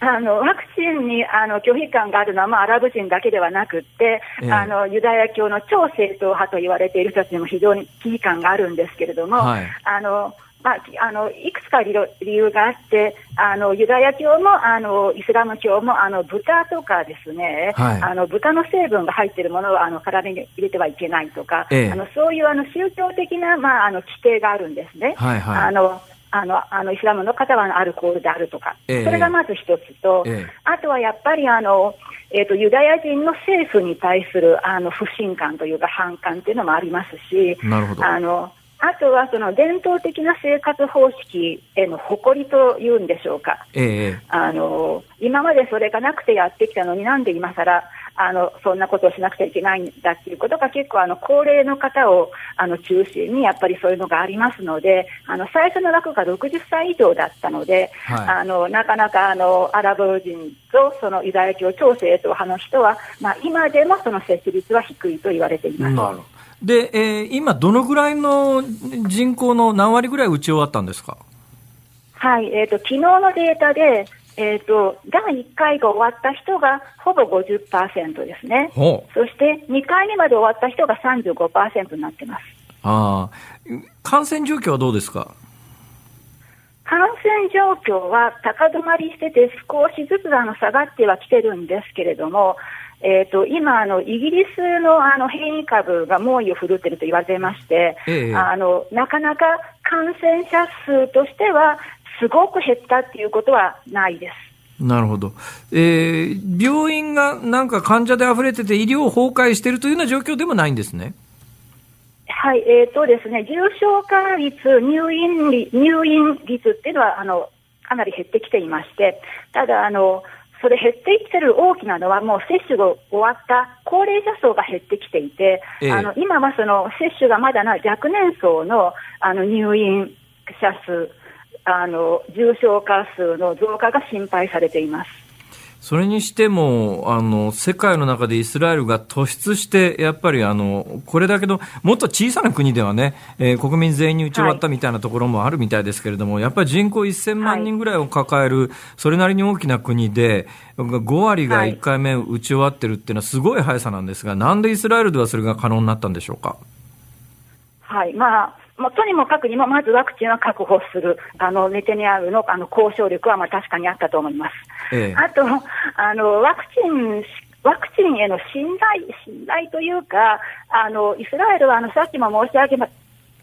あのワクチンにあの拒否感があるのは、まあ、アラブ人だけではなくて、えー、あのユダヤ教の超正統派と言われている人たちにも非常に危機感があるんですけれども、はい、あのまあ、あのいくつか理由があって、あのユダヤ教もあのイスラム教もあの豚とかですね、はい、あの豚の成分が入っているものをあの体に入れてはいけないとか、ええ、あのそういうあの宗教的な、まあ、あの規定があるんですね。はいはい、あのあのあのイスラムの方はアルコールであるとか、え、それがまず一つと、あとはやっぱりあの、えーと、ユダヤ人の政府に対するあの不信感というか反感というのもありますし、なるほど。あのあとはその伝統的な生活方式への誇りというんでしょうか、えあの今までそれがなくてやってきたのになんで今更あのそんなことをしなくちゃいけないんだっていうことが結構あの高齢の方をあの中心にやっぱりそういうのがありますのであの最初の枠が60歳以上だったので、はい、あのなかなかあのアラブ人とそのユダヤ教超正統派の人は、まあ、今でもその接種率は低いと言われています。で、えー、今、どのぐらいの人口の何割ぐらい打ち終わったんですか？はい、えーと、昨日のデータで、えーと、第1回が終わった人がほぼ50%ですね、そして2回目まで終わった人が35%になってます。あ感染状況はどうですか？感染状況は高止まりしてて、少しずつあの下がってはきてるんですけれども、えーと、今あの、イギリスのあの変異株が猛威を振るっていると言われてまして、ええ、あのなかなか感染者数としては、すごく減ったっていうことはないです。なるほど、えー、病院がなんか患者で溢れてて、医療崩壊しているというような状況でもないんですね。はい、えーとですね、重症化率、入院率入院率っていうのはあのかなり減ってきていまして、ただあの、それ減っていってる大きなのは、もう接種が終わった高齢者層が減ってきていて、ええ、あの今はその接種がまだな若年層のあの入院者数、あの重症化数の増加が心配されています。それにしても、あの、世界の中でイスラエルが突出して、やっぱりあの、これだけの、もっと小さな国ではね、えー、国民全員に打ち終わったみたいなところもあるみたいですけれども、はい、やっぱり人口1000万人ぐらいを抱える、それなりに大きな国で、5割が1回目打ち終わってるっていうのはすごい速さなんですが、なんでイスラエルではそれが可能になったんでしょうか？はい。まあ、まあ、とにもかくにも、まずワクチンは確保する、あのネテニヤフのあの交渉力はまあ確かにあったと思います。ええ、あとあの、ワクチンワクチンへの信頼信頼というか、あのイスラエルはあのさっきも申し上げま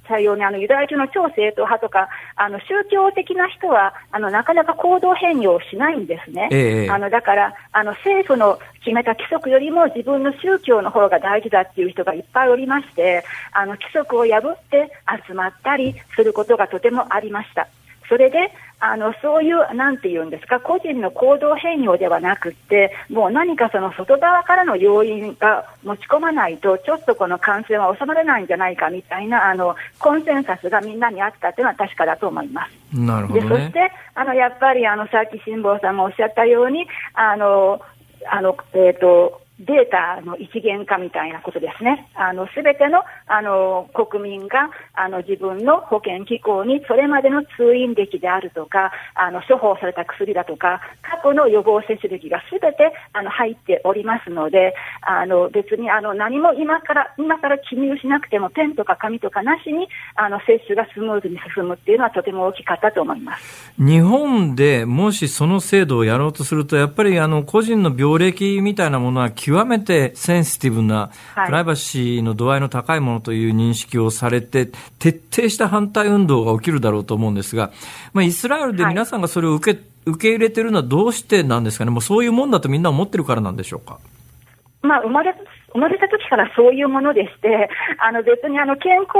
ったように、あのユダヤ教の超正統派とか、あの宗教的な人はあのなかなか行動変容しないんですね。ええ、あのだからあの政府の決めた規則よりも自分の宗教の方が大事だっていう人がいっぱいおりまして、あの規則を破って集まったりすることがとてもありました。それであのそういう、なんていうんですか、個人の行動変容ではなくて、もう何かその外側からの要因が持ち込まないと、ちょっとこの感染は収まらないんじゃないかみたいなあのコンセンサスがみんなにあったというのは確かだと思います。なるほど、ね、でそしてあのやっぱりあのさっき辛坊さんもおっしゃったように、あのあのえーとデータの一元化みたいなことですね。あの、すべての、あの、国民が、あの、自分の保険機構にそれまでの通院歴であるとか、あの、処方された薬だとか、過去の予防接種歴がすべて、あの、入っておりますので、あの、別に、あの、何も今から、今から記入しなくても、ペンとか紙とかなしに、あの、接種がスムーズに進むっていうのはとても大きかったと思います。日本でもしその制度をやろうとすると、やっぱり、あの、個人の病歴みたいなものは極めてセンシティブな、プライバシーの度合いの高いものという認識をされて、徹底した反対運動が起きるだろうと思うんですが、まあ、イスラエルで皆さんがそれを受け、受け入れてるのはどうしてなんですかね、もうそういうもんだとみんな思ってるからなんでしょうか？まあ、生まれ生まれた時からそういうものでして、あの別にあの健康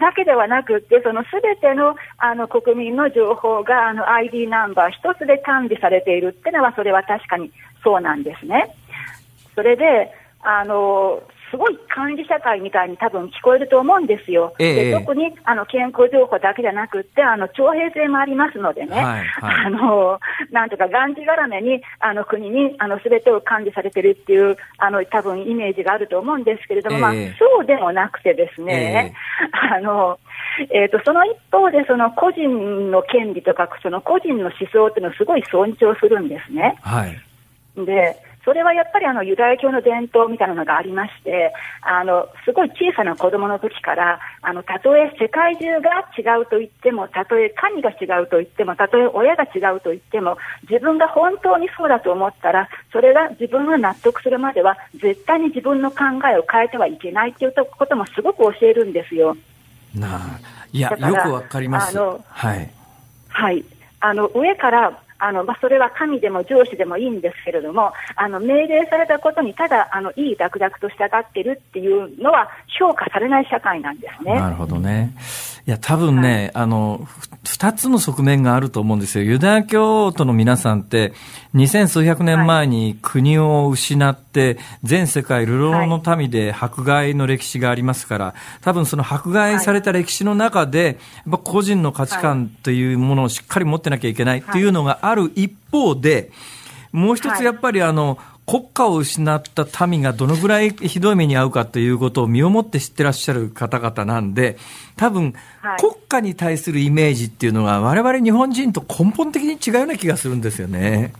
だけではなくて、そのすべてのあの国民の情報があの ID ナンバー一つで管理されているっていうのは、それは確かにそうなんですね。それで、あのすごい管理社会みたいに多分聞こえると思うんですよ。え特にあの健康情報だけじゃなくて、あの徴兵制もありますのでね、はいはい、あのなんとかがんじがらめにあの国にあの全てを管理されてるっていうあの多分イメージがあると思うんですけれども、え、まあ、そうでもなくてですね、あのえーと、その一方でその個人の権利とかその個人の思想っていうのをすごい尊重するんですね。はい、でそれはやっぱりあのユダヤ教の伝統みたいなのがありまして、あのすごい小さな子供の時から、あのたとえ世界中が違うと言っても、たとえ神が違うと言っても、たとえ親が違うと言っても、自分が本当にそうだと思ったら、それが自分が納得するまでは、絶対に自分の考えを変えてはいけないということもすごく教えるんですよ。なあ、いや、よくわかります。はい。はい。あの上からあのまあ、それは神でも上司でもいいんですけれども、あの命令されたことにただあのいい諾々と従っているっていうのは評価されない社会なんですね。なるほどね。いや、多分ね、はい、あの、二つの側面があると思うんですよ。ユダヤ教徒の皆さんって、二千数百年前に国を失って、全世界流浪の民で迫害の歴史がありますから、多分その迫害された歴史の中で、やっぱ個人の価値観というものをしっかり持ってなきゃいけないっていうのがある一方で、もう一つやっぱりあの、国家を失った民がどのぐらいひどい目に遭うかということを身をもって知ってらっしゃる方々なんで、多分、国家に対するイメージっていうのは、我々日本人と根本的に違うような気がするんですよね。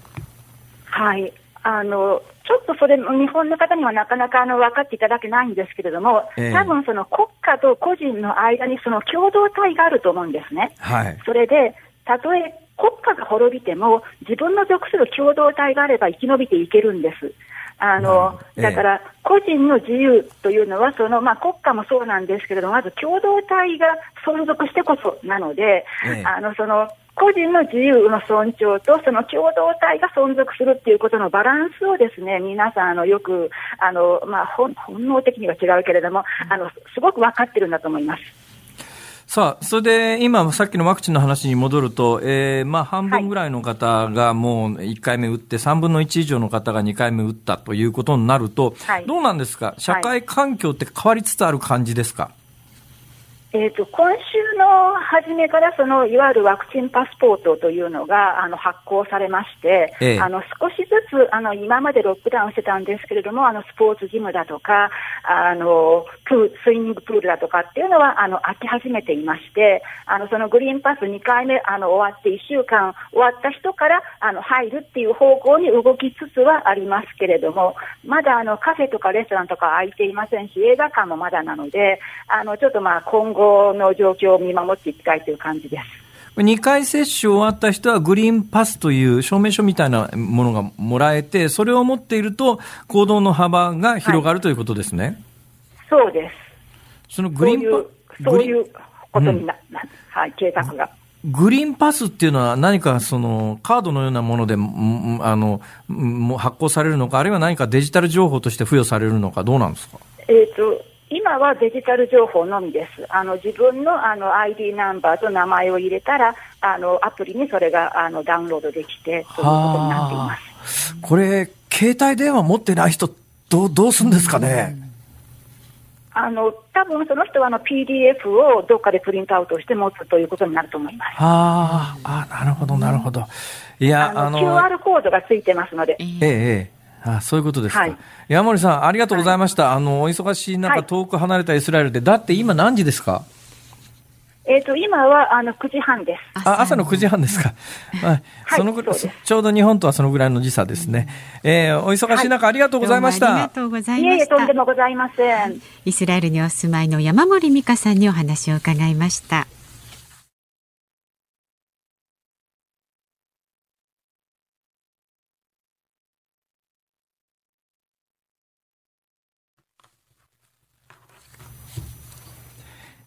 はい。あの、ちょっとそれ、日本の方にはなかなかあの分かっていただけないんですけれども、え多分その国家と個人の間にその共同体があると思うんですね。はい。それで、たとえ国家が滅びても、自分の属する共同体があれば生き延びていけるんです。あの、だから、個人の自由というのは、その、まあ、国家もそうなんですけれども、まず共同体が存続してこそなので、あの、その、個人の自由の尊重と、その共同体が存続するっていうことのバランスをですね、皆さん、あの、よく、あの、まあ、本能的には違うけれども、あの、すごく分かってるんだと思います。さあ、それで今、さっきのワクチンの話に戻ると、えー、まあ半分ぐらいの方がもう1回目打って、3分の1以上の方が2回目打ったということになると、はい、どうなんですか、社会環境って変わりつつある感じですか？えーと、今週の初めからそのいわゆるワクチンパスポートというのがあの発行されまして、ええ、あの少しずつあの今までロックダウンしてたんですけれどもあのスポーツジムだとかあのプスイミングプールだとかっていうのはあの開き始めていましてあのそのグリーンパス2回目あの終わって1週間終わった人からあの入るっていう方向に動きつつはありますけれどもまだあのカフェとかレストランとか開いていませんし映画館もまだなのであのちょっとまあ今後後の状況を見守っていきたいという感じです。2回接種終わった人はグリーンパスという証明書みたいなものがもらえて、それを持っていると行動の幅が広がるということですね。はい、そうです。そのグリーンパそういうこことにな、うん、はい、計画が。グリーンパスっていうのは何かそのカードのようなもので、あの、発行されるのか、あるいは何かデジタル情報として付与されるのか、どうなんですか？えっ、と、今はデジタル情報のみです。あの自分のあの ID ナンバーと名前を入れたら、あのアプリにそれがあのダウンロードできてということになっています。これ、携帯電話持ってない人、どうどうするんですかね？あの多分その人はあの PDF をどっかでプリントアウトして持つということになると思います。ああ、なるほど、なるほど。いや、あの、QR コードがついてますので。ええ、ええ。あそういうことですか、はい、山森さん、ありがとうございました、はい、あのお忙しい中、遠く離れたイスラエルで、だって今、何時ですか？えっ、ー、と、今は、あの、9時半です。あ、朝の9時半ですか。はい。そのぐらい、ちょうど日本とはそのぐらいの時差ですね。えー、お忙しい中、ありがとうございました。ありがとうございました。いえいえ、とんでもございません。イスラエルにお住まいの山森美香さんにお話を伺いました。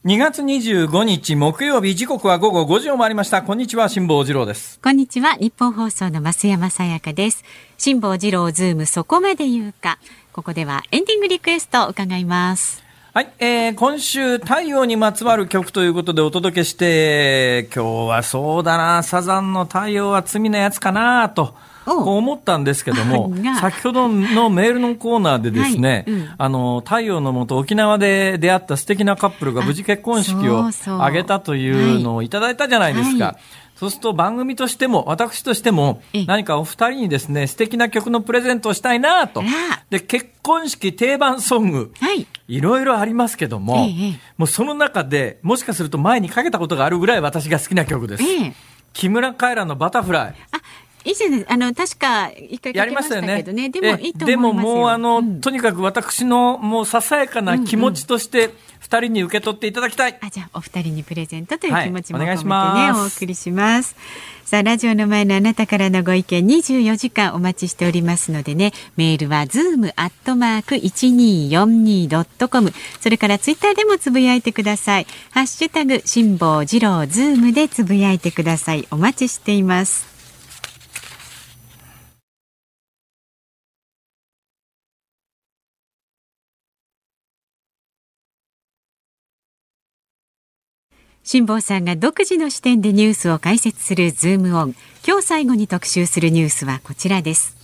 2月25日木曜日時刻は午後5時を回りました。こんにちは辛坊治郎です。こんにちはニッポン放送の増山さやかです。辛坊治郎ズームそこまで言うか。ここではエンディングリクエストを伺います。はい、えー、今週太陽にまつわる曲ということでお届けして今日はそうだなサザンの太陽は罪なやつかなと思ったんですけども、先ほどのメールのコーナーでですね、はい。うん、あの、太陽のもと沖縄で出会った素敵なカップルが無事結婚式を挙げたというのをい。ただいたじゃないですか。はい。そうすると番組としても、私としても、何かお二人にですね、素敵な曲のプレゼントをしたいなと。で、結婚式定番ソング、はい、いろいろありますけども、もうその中で、もしかすると前にかけたことがあるぐらい私が好きな曲です。木村カエラのバタフライ。あいいじゃないあの、確か、一回やりましたよね。でも、いいとでももう、あの、うん、とにかく私の、もう、ささやかな気持ちとして、二人に受け取っていただきたい。あ、じゃあ、お二人にプレゼントという気持ちも込めてね、はい、お送りします。さあ、ラジオの前のあなたからのご意見24時間お待ちしておりますのでね、メールは zoom アットマーク 1242.com それからツイッターでもつぶやいてください。ハッシュタグ、辛坊治郎ズームでつぶやいてください。お待ちしています。辛坊さんが独自の視点でニュースを解説するズームオン。今日最後に特集するニュースはこちらです。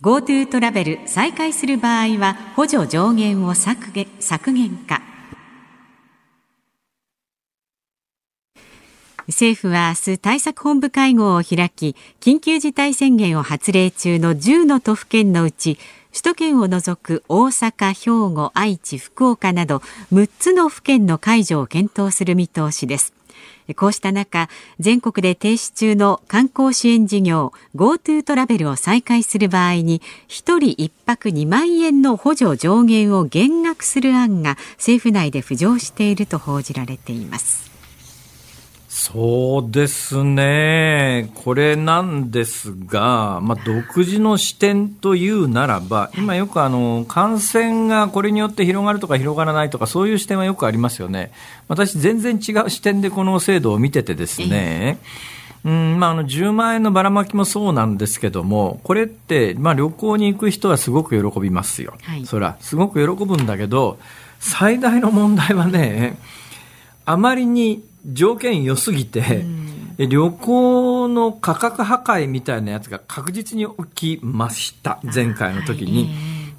GoTo トラベル再開する場合は補助上限を削減削減化。政府は明日対策本部会合を開き緊急事態宣言を発令中の10の都府県のうち首都圏を除く大阪、兵庫、愛知、福岡など6つの府県の解除を検討する見通しです。こうした中、全国で停止中の観光支援事業 GoTo トラベルを再開する場合に、1人1泊2万円の補助上限を減額する案が政府内で浮上していると報じられています。そうですね。これなんですが、まあ、独自の視点というならば、今よくあの、感染がこれによって広がるとか広がらないとか、そういう視点はよくありますよね。私、全然違う視点でこの制度を見ててですね、うんまあ、あの10万円のばらまきもそうなんですけども、これって、まあ、旅行に行く人はすごく喜びますよ。はい、そら、すごく喜ぶんだけど、最大の問題はね、あまりに条件良すぎて、うん、旅行の価格破壊みたいなやつが確実に起きました。前回の時に。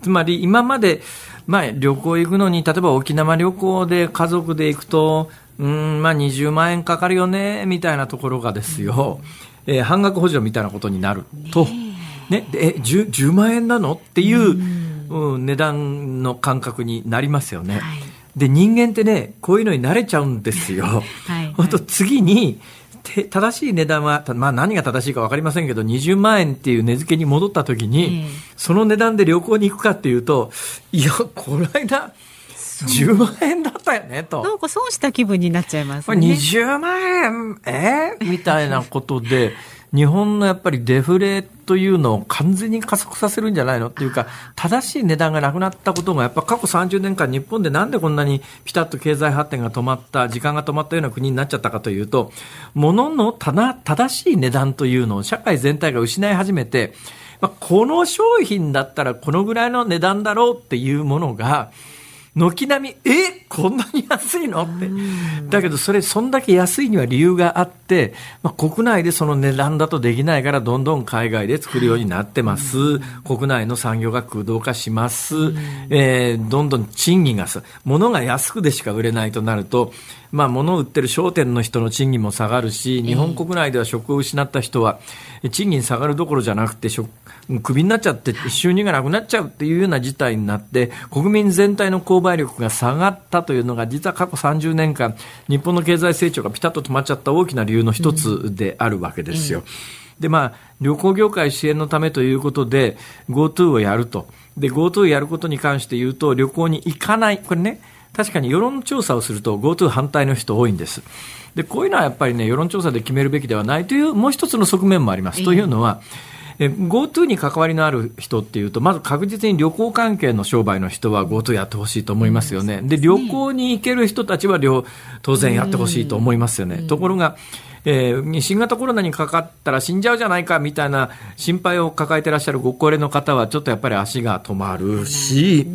つまり今まで、まあ、旅行行くのに、例えば沖縄旅行で家族で行くと、うん、まあ20万円かかるよね、みたいなところがですよ、うん、えー、半額補助みたいなことになると、ね、え、10, 10万円なの？っていう、うん、うん、値段の感覚になりますよね。はいで、人間ってね、こういうのに慣れちゃうんですよ。はい、本当次に、正しい値段は、まあ何が正しいか分かりませんけど、20万円っていう値付けに戻った時に、その値段で旅行に行くかっていうと、いや、この間、10万円だったよね、と。なんか損した気分になっちゃいますね。20万円、え？ー、みたいなことで、日本のやっぱりデフレというのを完全に加速させるんじゃないのっていうか、正しい値段がなくなったことが、やっぱ過去30年間、日本でなんでこんなにピタッと経済発展が止まった、時間が止まったような国になっちゃったかというと、物の正しい値段というのを社会全体が失い始めて、まあ、この商品だったらこのぐらいの値段だろうっていうものが、軒並み、えこんなに安いの？って。だけど、それ、そんだけ安いには理由があって、まあ、国内でその値段だとできないから、どんどん海外で作るようになってます。国内の産業が空洞化します。えー、どんどん賃金がさ、物が安くでしか売れないとなると、まあ、物を売ってる商店の人の賃金も下がるし、日本国内では職を失った人は、賃金下がるどころじゃなくて、クビになっちゃって収入がなくなっちゃうっていうような事態になって、国民全体の購買力が下がったというのが、実は過去30年間、日本の経済成長がピタッと止まっちゃった大きな理由の一つであるわけですよ。で、まあ、旅行業界支援のためということで、GoTo をやると。で、GoTo をやることに関して言うと、旅行に行かない。これね、確かに世論調査をすると GoTo 反対の人多いんです。で、こういうのはやっぱりね、世論調査で決めるべきではないという、もう一つの側面もあります。というのは、GoTo に関わりのある人っていうと、まず確実に旅行関係の商売の人は GoTo やってほしいと思いますよね。で、旅行に行ける人たちは当然やってほしいと思いますよね。ところが、えー、新型コロナにかかったら死んじゃうじゃないかみたいな心配を抱えてらっしゃるご高齢の方は、ちょっとやっぱり足が止まるし、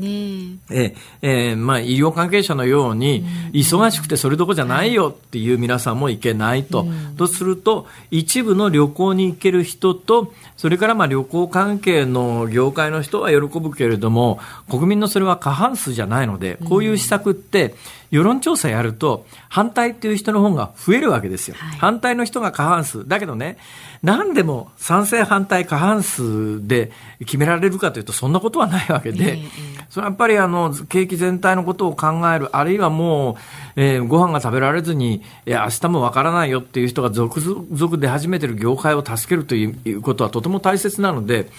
ええー、まあ、医療関係者のように、忙しくてそれどころじゃないよっていう皆さんも行けないと。とすると、一部の旅行に行ける人と、それからまあ旅行関係の業界の人は喜ぶけれども、国民のそれは過半数じゃないので、こういう施策って、世論調査やると、反対っていう人の方が増えるわけですよ。はい、反対の人が過半数。だけどね、何でも賛成反対過半数で決められるかというと、そんなことはないわけで、えー、それはやっぱりあの、景気全体のことを考える、あるいはもう、えー、ご飯が食べられずに、えー、明日もわからないよっていう人が続々出始めている業界を助けるということはとても大切なので、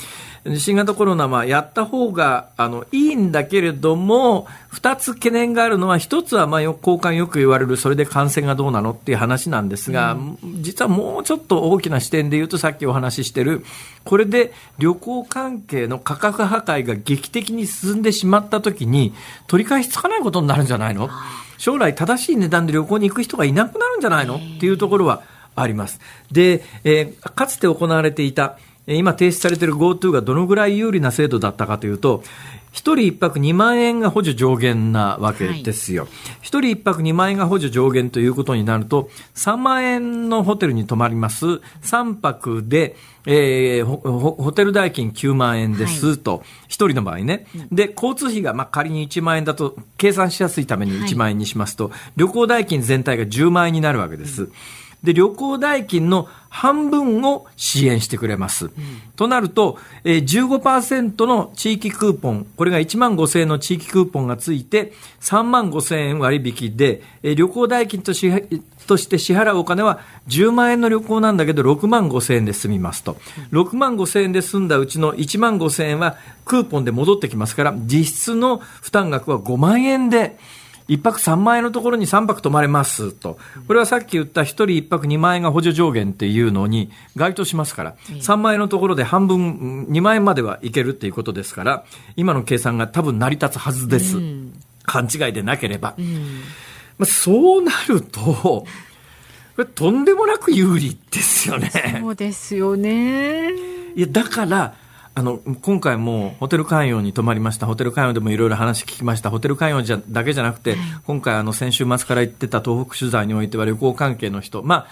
新型コロナはやった方があのいいんだけれども、二つ懸念があるのは、一つはまあ交換よく言われる、それで感染がどうなのっていう話なんですが、うん、実はもうちょっと大きな視点で言うと、さっきお話ししてる、これで旅行関係の価格破壊が劇的に進んでしまったときに、取り返しつかないことになるんじゃないの？将来正しい値段で旅行に行く人がいなくなるんじゃないのっていうところはあります。で、えー、かつて行われていた、今停止されている GoTo がどのぐらい有利な制度だったかというと、一人一泊2万円が補助上限なわけですよ。一、はい、人一泊2万円が補助上限ということになると、3万円のホテルに泊まります。3泊で、えー、ホテル代金9万円ですと、一、人の場合ね。で、交通費が、まあ、仮に1万円だと、計算しやすいために1万円にしますと、はい、旅行代金全体が10万円になるわけです。うんで、旅行代金の半分を支援してくれます。うん、となると、えー、15%の地域クーポン、これが1万5千円の地域クーポンがついて、3万5千円割引で、えー、旅行代金としとして支払うお金は10万円の旅行なんだけど6万5千円で済みますと。6万5千円で済んだうちの1万5千円はクーポンで戻ってきますから、実質の負担額は5万円で、一泊3万円のところに3泊泊まれますと。これはさっき言った1人一泊2万円が補助上限っていうのに該当しますから、3万円のところで半分、2万円まではいけるっていうことですから、今の計算が多分成り立つはずです。勘違いでなければ。まあ、そうなると、これとんでもなく有利ですよね。そうですよね。いや、だから、あの今回もホテル関与に泊まりました、ホテル関与でもいろいろ話聞きました、ホテル関与じゃだけじゃなくて、今回、あの先週末から行ってた東北取材においては旅行関係の人、まあ、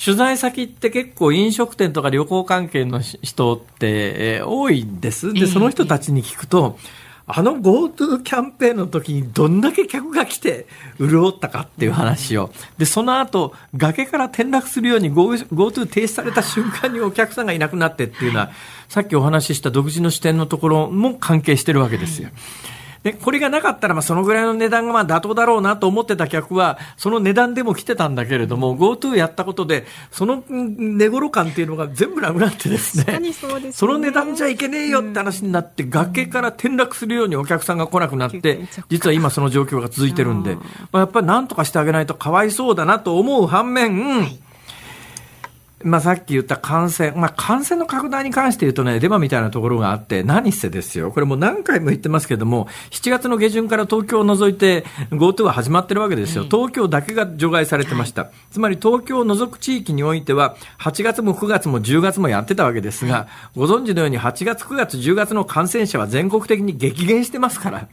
取材先って結構飲食店とか旅行関係の人って、えー、多いんです。で、その人たちに聞くと、えーあの GoTo キャンペーンの時にどんだけ客が来て潤ったかっていう話を。で、その後、崖から転落するように GoTo 停止された瞬間にお客さんがいなくなってっていうのは、さっきお話しした独自の視点のところも関係してるわけですよ。はいで、これがなかったら、まあ、そのぐらいの値段がまあ妥当だろうなと思ってた客は、その値段でも来てたんだけれども、GoTo やったことで、その値頃感っていうのが全部なくなってですね、そね。その値段じゃいけねえよって話になって、うん、崖から転落するようにお客さんが来なくなって、実は今その状況が続いてるんで、まあ、やっぱりなんとかしてあげないとかわいそうだなと思う反面、はいまあ、さっき言った感染、まあ、感染の拡大に関して言うとね、デマみたいなところがあって、何せですよ。これもう何回も言ってますけども、7月の下旬から東京を除いて GoTo は始まってるわけですよ。東京だけが除外されてました。はい、つまり東京を除く地域においては、8月も9月も10月もやってたわけですが、ご存知のように8月、9月、10月の感染者は全国的に激減してますから、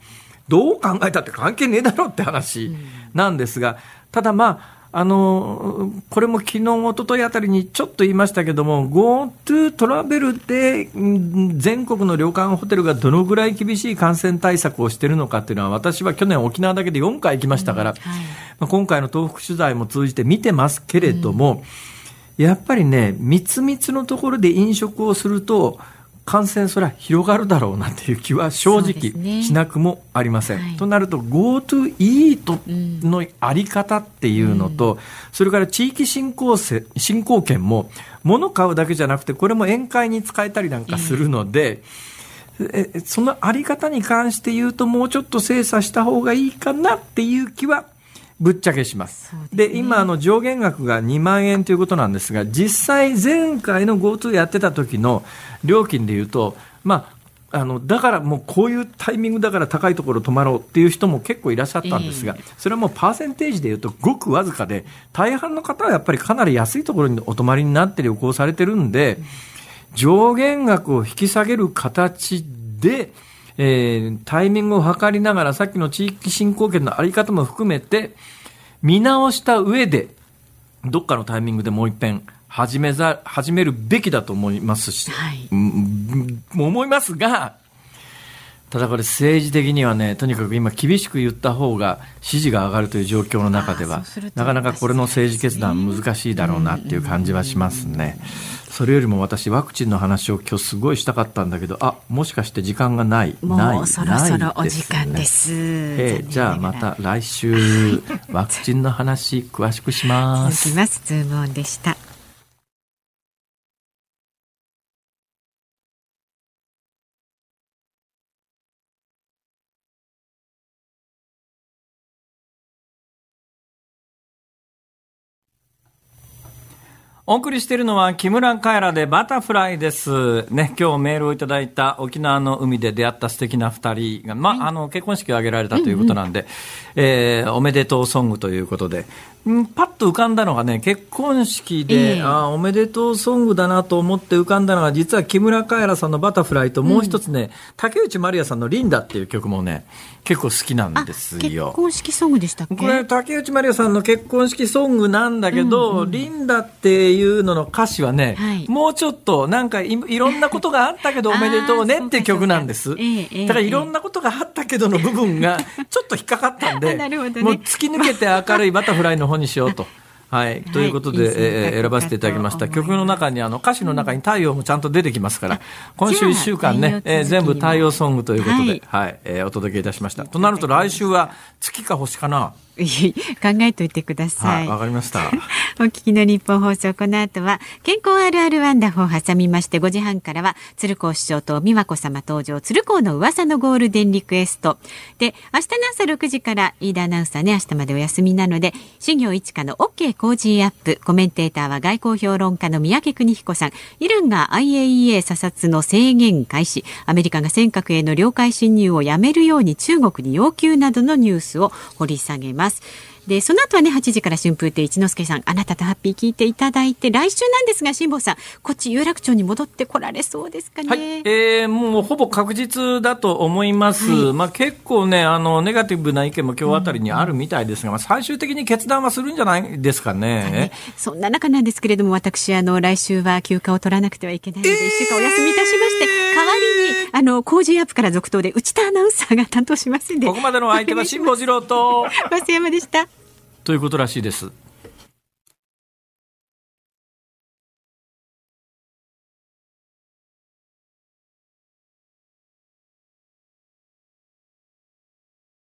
どう考えたって関係ねえだろって話なんですが、ただまあ、あの、これも昨日、一昨日あたりにちょっと言いましたけども、GoTo トラベルで全国の旅館、ホテルがどのぐらい厳しい感染対策をしているのかっていうのは、私は去年沖縄だけで4回行きましたから、うんはい、まあ、今回の東北取材も通じて見てますけれども、うん、やっぱりね、密密のところで飲食をすると、感染それは広がるだろうなっていう気は正直しなくもありません。ねはい、となると GoTo イートのあり方っていうのと、うん、それから地域振興せ振興券も物買うだけじゃなくてこれも宴会に使えたりなんかするので、えそのあり方に関して言うともうちょっと精査した方がいいかなっていう気はぶっちゃけします。で、ね、今、あの、上限額が2万円ということなんですが、実際前回の GoTo やってた時の料金でいうと、まあ、あの、だからもうこういうタイミングだから高いところ泊まろうっていう人も結構いらっしゃったんですが、それはもうパーセンテージでいうとごくわずかで、大半の方はやっぱりかなり安いところにお泊まりになって旅行されてるんで、上限額を引き下げる形で、えー、タイミングを測りながら、さっきの地域振興権のあり方も含めて、見直した上で、どっかのタイミングでもう一遍始めざ、始めるべきだと思いますし、はい、思いますが、ただこれ政治的にはね、とにかく今厳しく言った方が支持が上がるという状況の中では、なかなかこれの政治決断難しいだろうなっていう感じはしますね。それよりも私ワクチンの話を今日すごいしたかったんだけど、あ、もしかして時間がない。もうそろそろお時間です。えー、じゃあまた来週ワクチンの話詳しくします。続きます。ズームオンでした。お送りしているのは木村カエラでバタフライです。ね、今日メールをいただいた沖縄の海で出会った素敵な二人が、まあ、はい、あの、結婚式を挙げられたということなんで、うんうん、えー、おめでとうソングということで、パッと浮かんだのがね、結婚式で、えー、あおめでとうソングだなと思って浮かんだのが、実は木村カエラさんのバタフライと、もう一つね、うん、竹内まりやさんのリンダっていう曲もね、結構好きなんですよ。結婚式ソングでしたっけ？これ、竹内まりやさんの結婚式ソングなんだけど、うんうん、リンダっていうのの歌詞はね、はい、もうちょっと、なんかいいろんなことがあったけど おめでとうねっていう曲なんです。だからいろんなことがあったけどの部分が、ちょっと引っかかったんで、ね、もう突き抜けて明るいバタフライの方にしようと。はい、ということで、はい、えー、選ばせていただきました。曲の中にあの歌詞の中に太陽もちゃんと出てきますから、今週1週間ね、えー、全部太陽ソングということで、はい、はい、えー、お届けいたしました。となると来週は月か星かな？考えといてください。わ、はい、かりました。お聞きの日本放送、この後は、健康あるあるワンダフを挟みまして、5時半からは、鶴光師匠と美和子様登場、鶴光の噂のゴールデンリクエスト。で、明日の朝6時から、飯田アナウンサーね、明日までお休みなので、修行一課の OK 工事アップ、コメンテーターは外交評論家の三宅邦彦さん、イランが IAEA 査察の制限開始、アメリカが尖閣への領海侵入をやめるように中国に要求などのニュースを掘り下げます。で、その後はね、8時から春風亭一之輔さん、あなたとハッピー聞いていただいて、来週なんですが、辛坊さん、こっち有楽町に戻ってこられそうですかね？はい、えー、もうほぼ確実だと思います。はい、まあ結構ね、あの、ネガティブな意見も今日あたりにあるみたいですが、まあ最終的に決断はするんじゃないですかね。ねそんな中なんですけれども、私、あの、来週は休暇を取らなくてはいけないので、一、週間お休みいたしまして、代わりに、あの、工事アップから続投で、内田アナウンサーが担当しますんで。ここまでの相手は辛坊治郎と、増山でした。ということらしいです。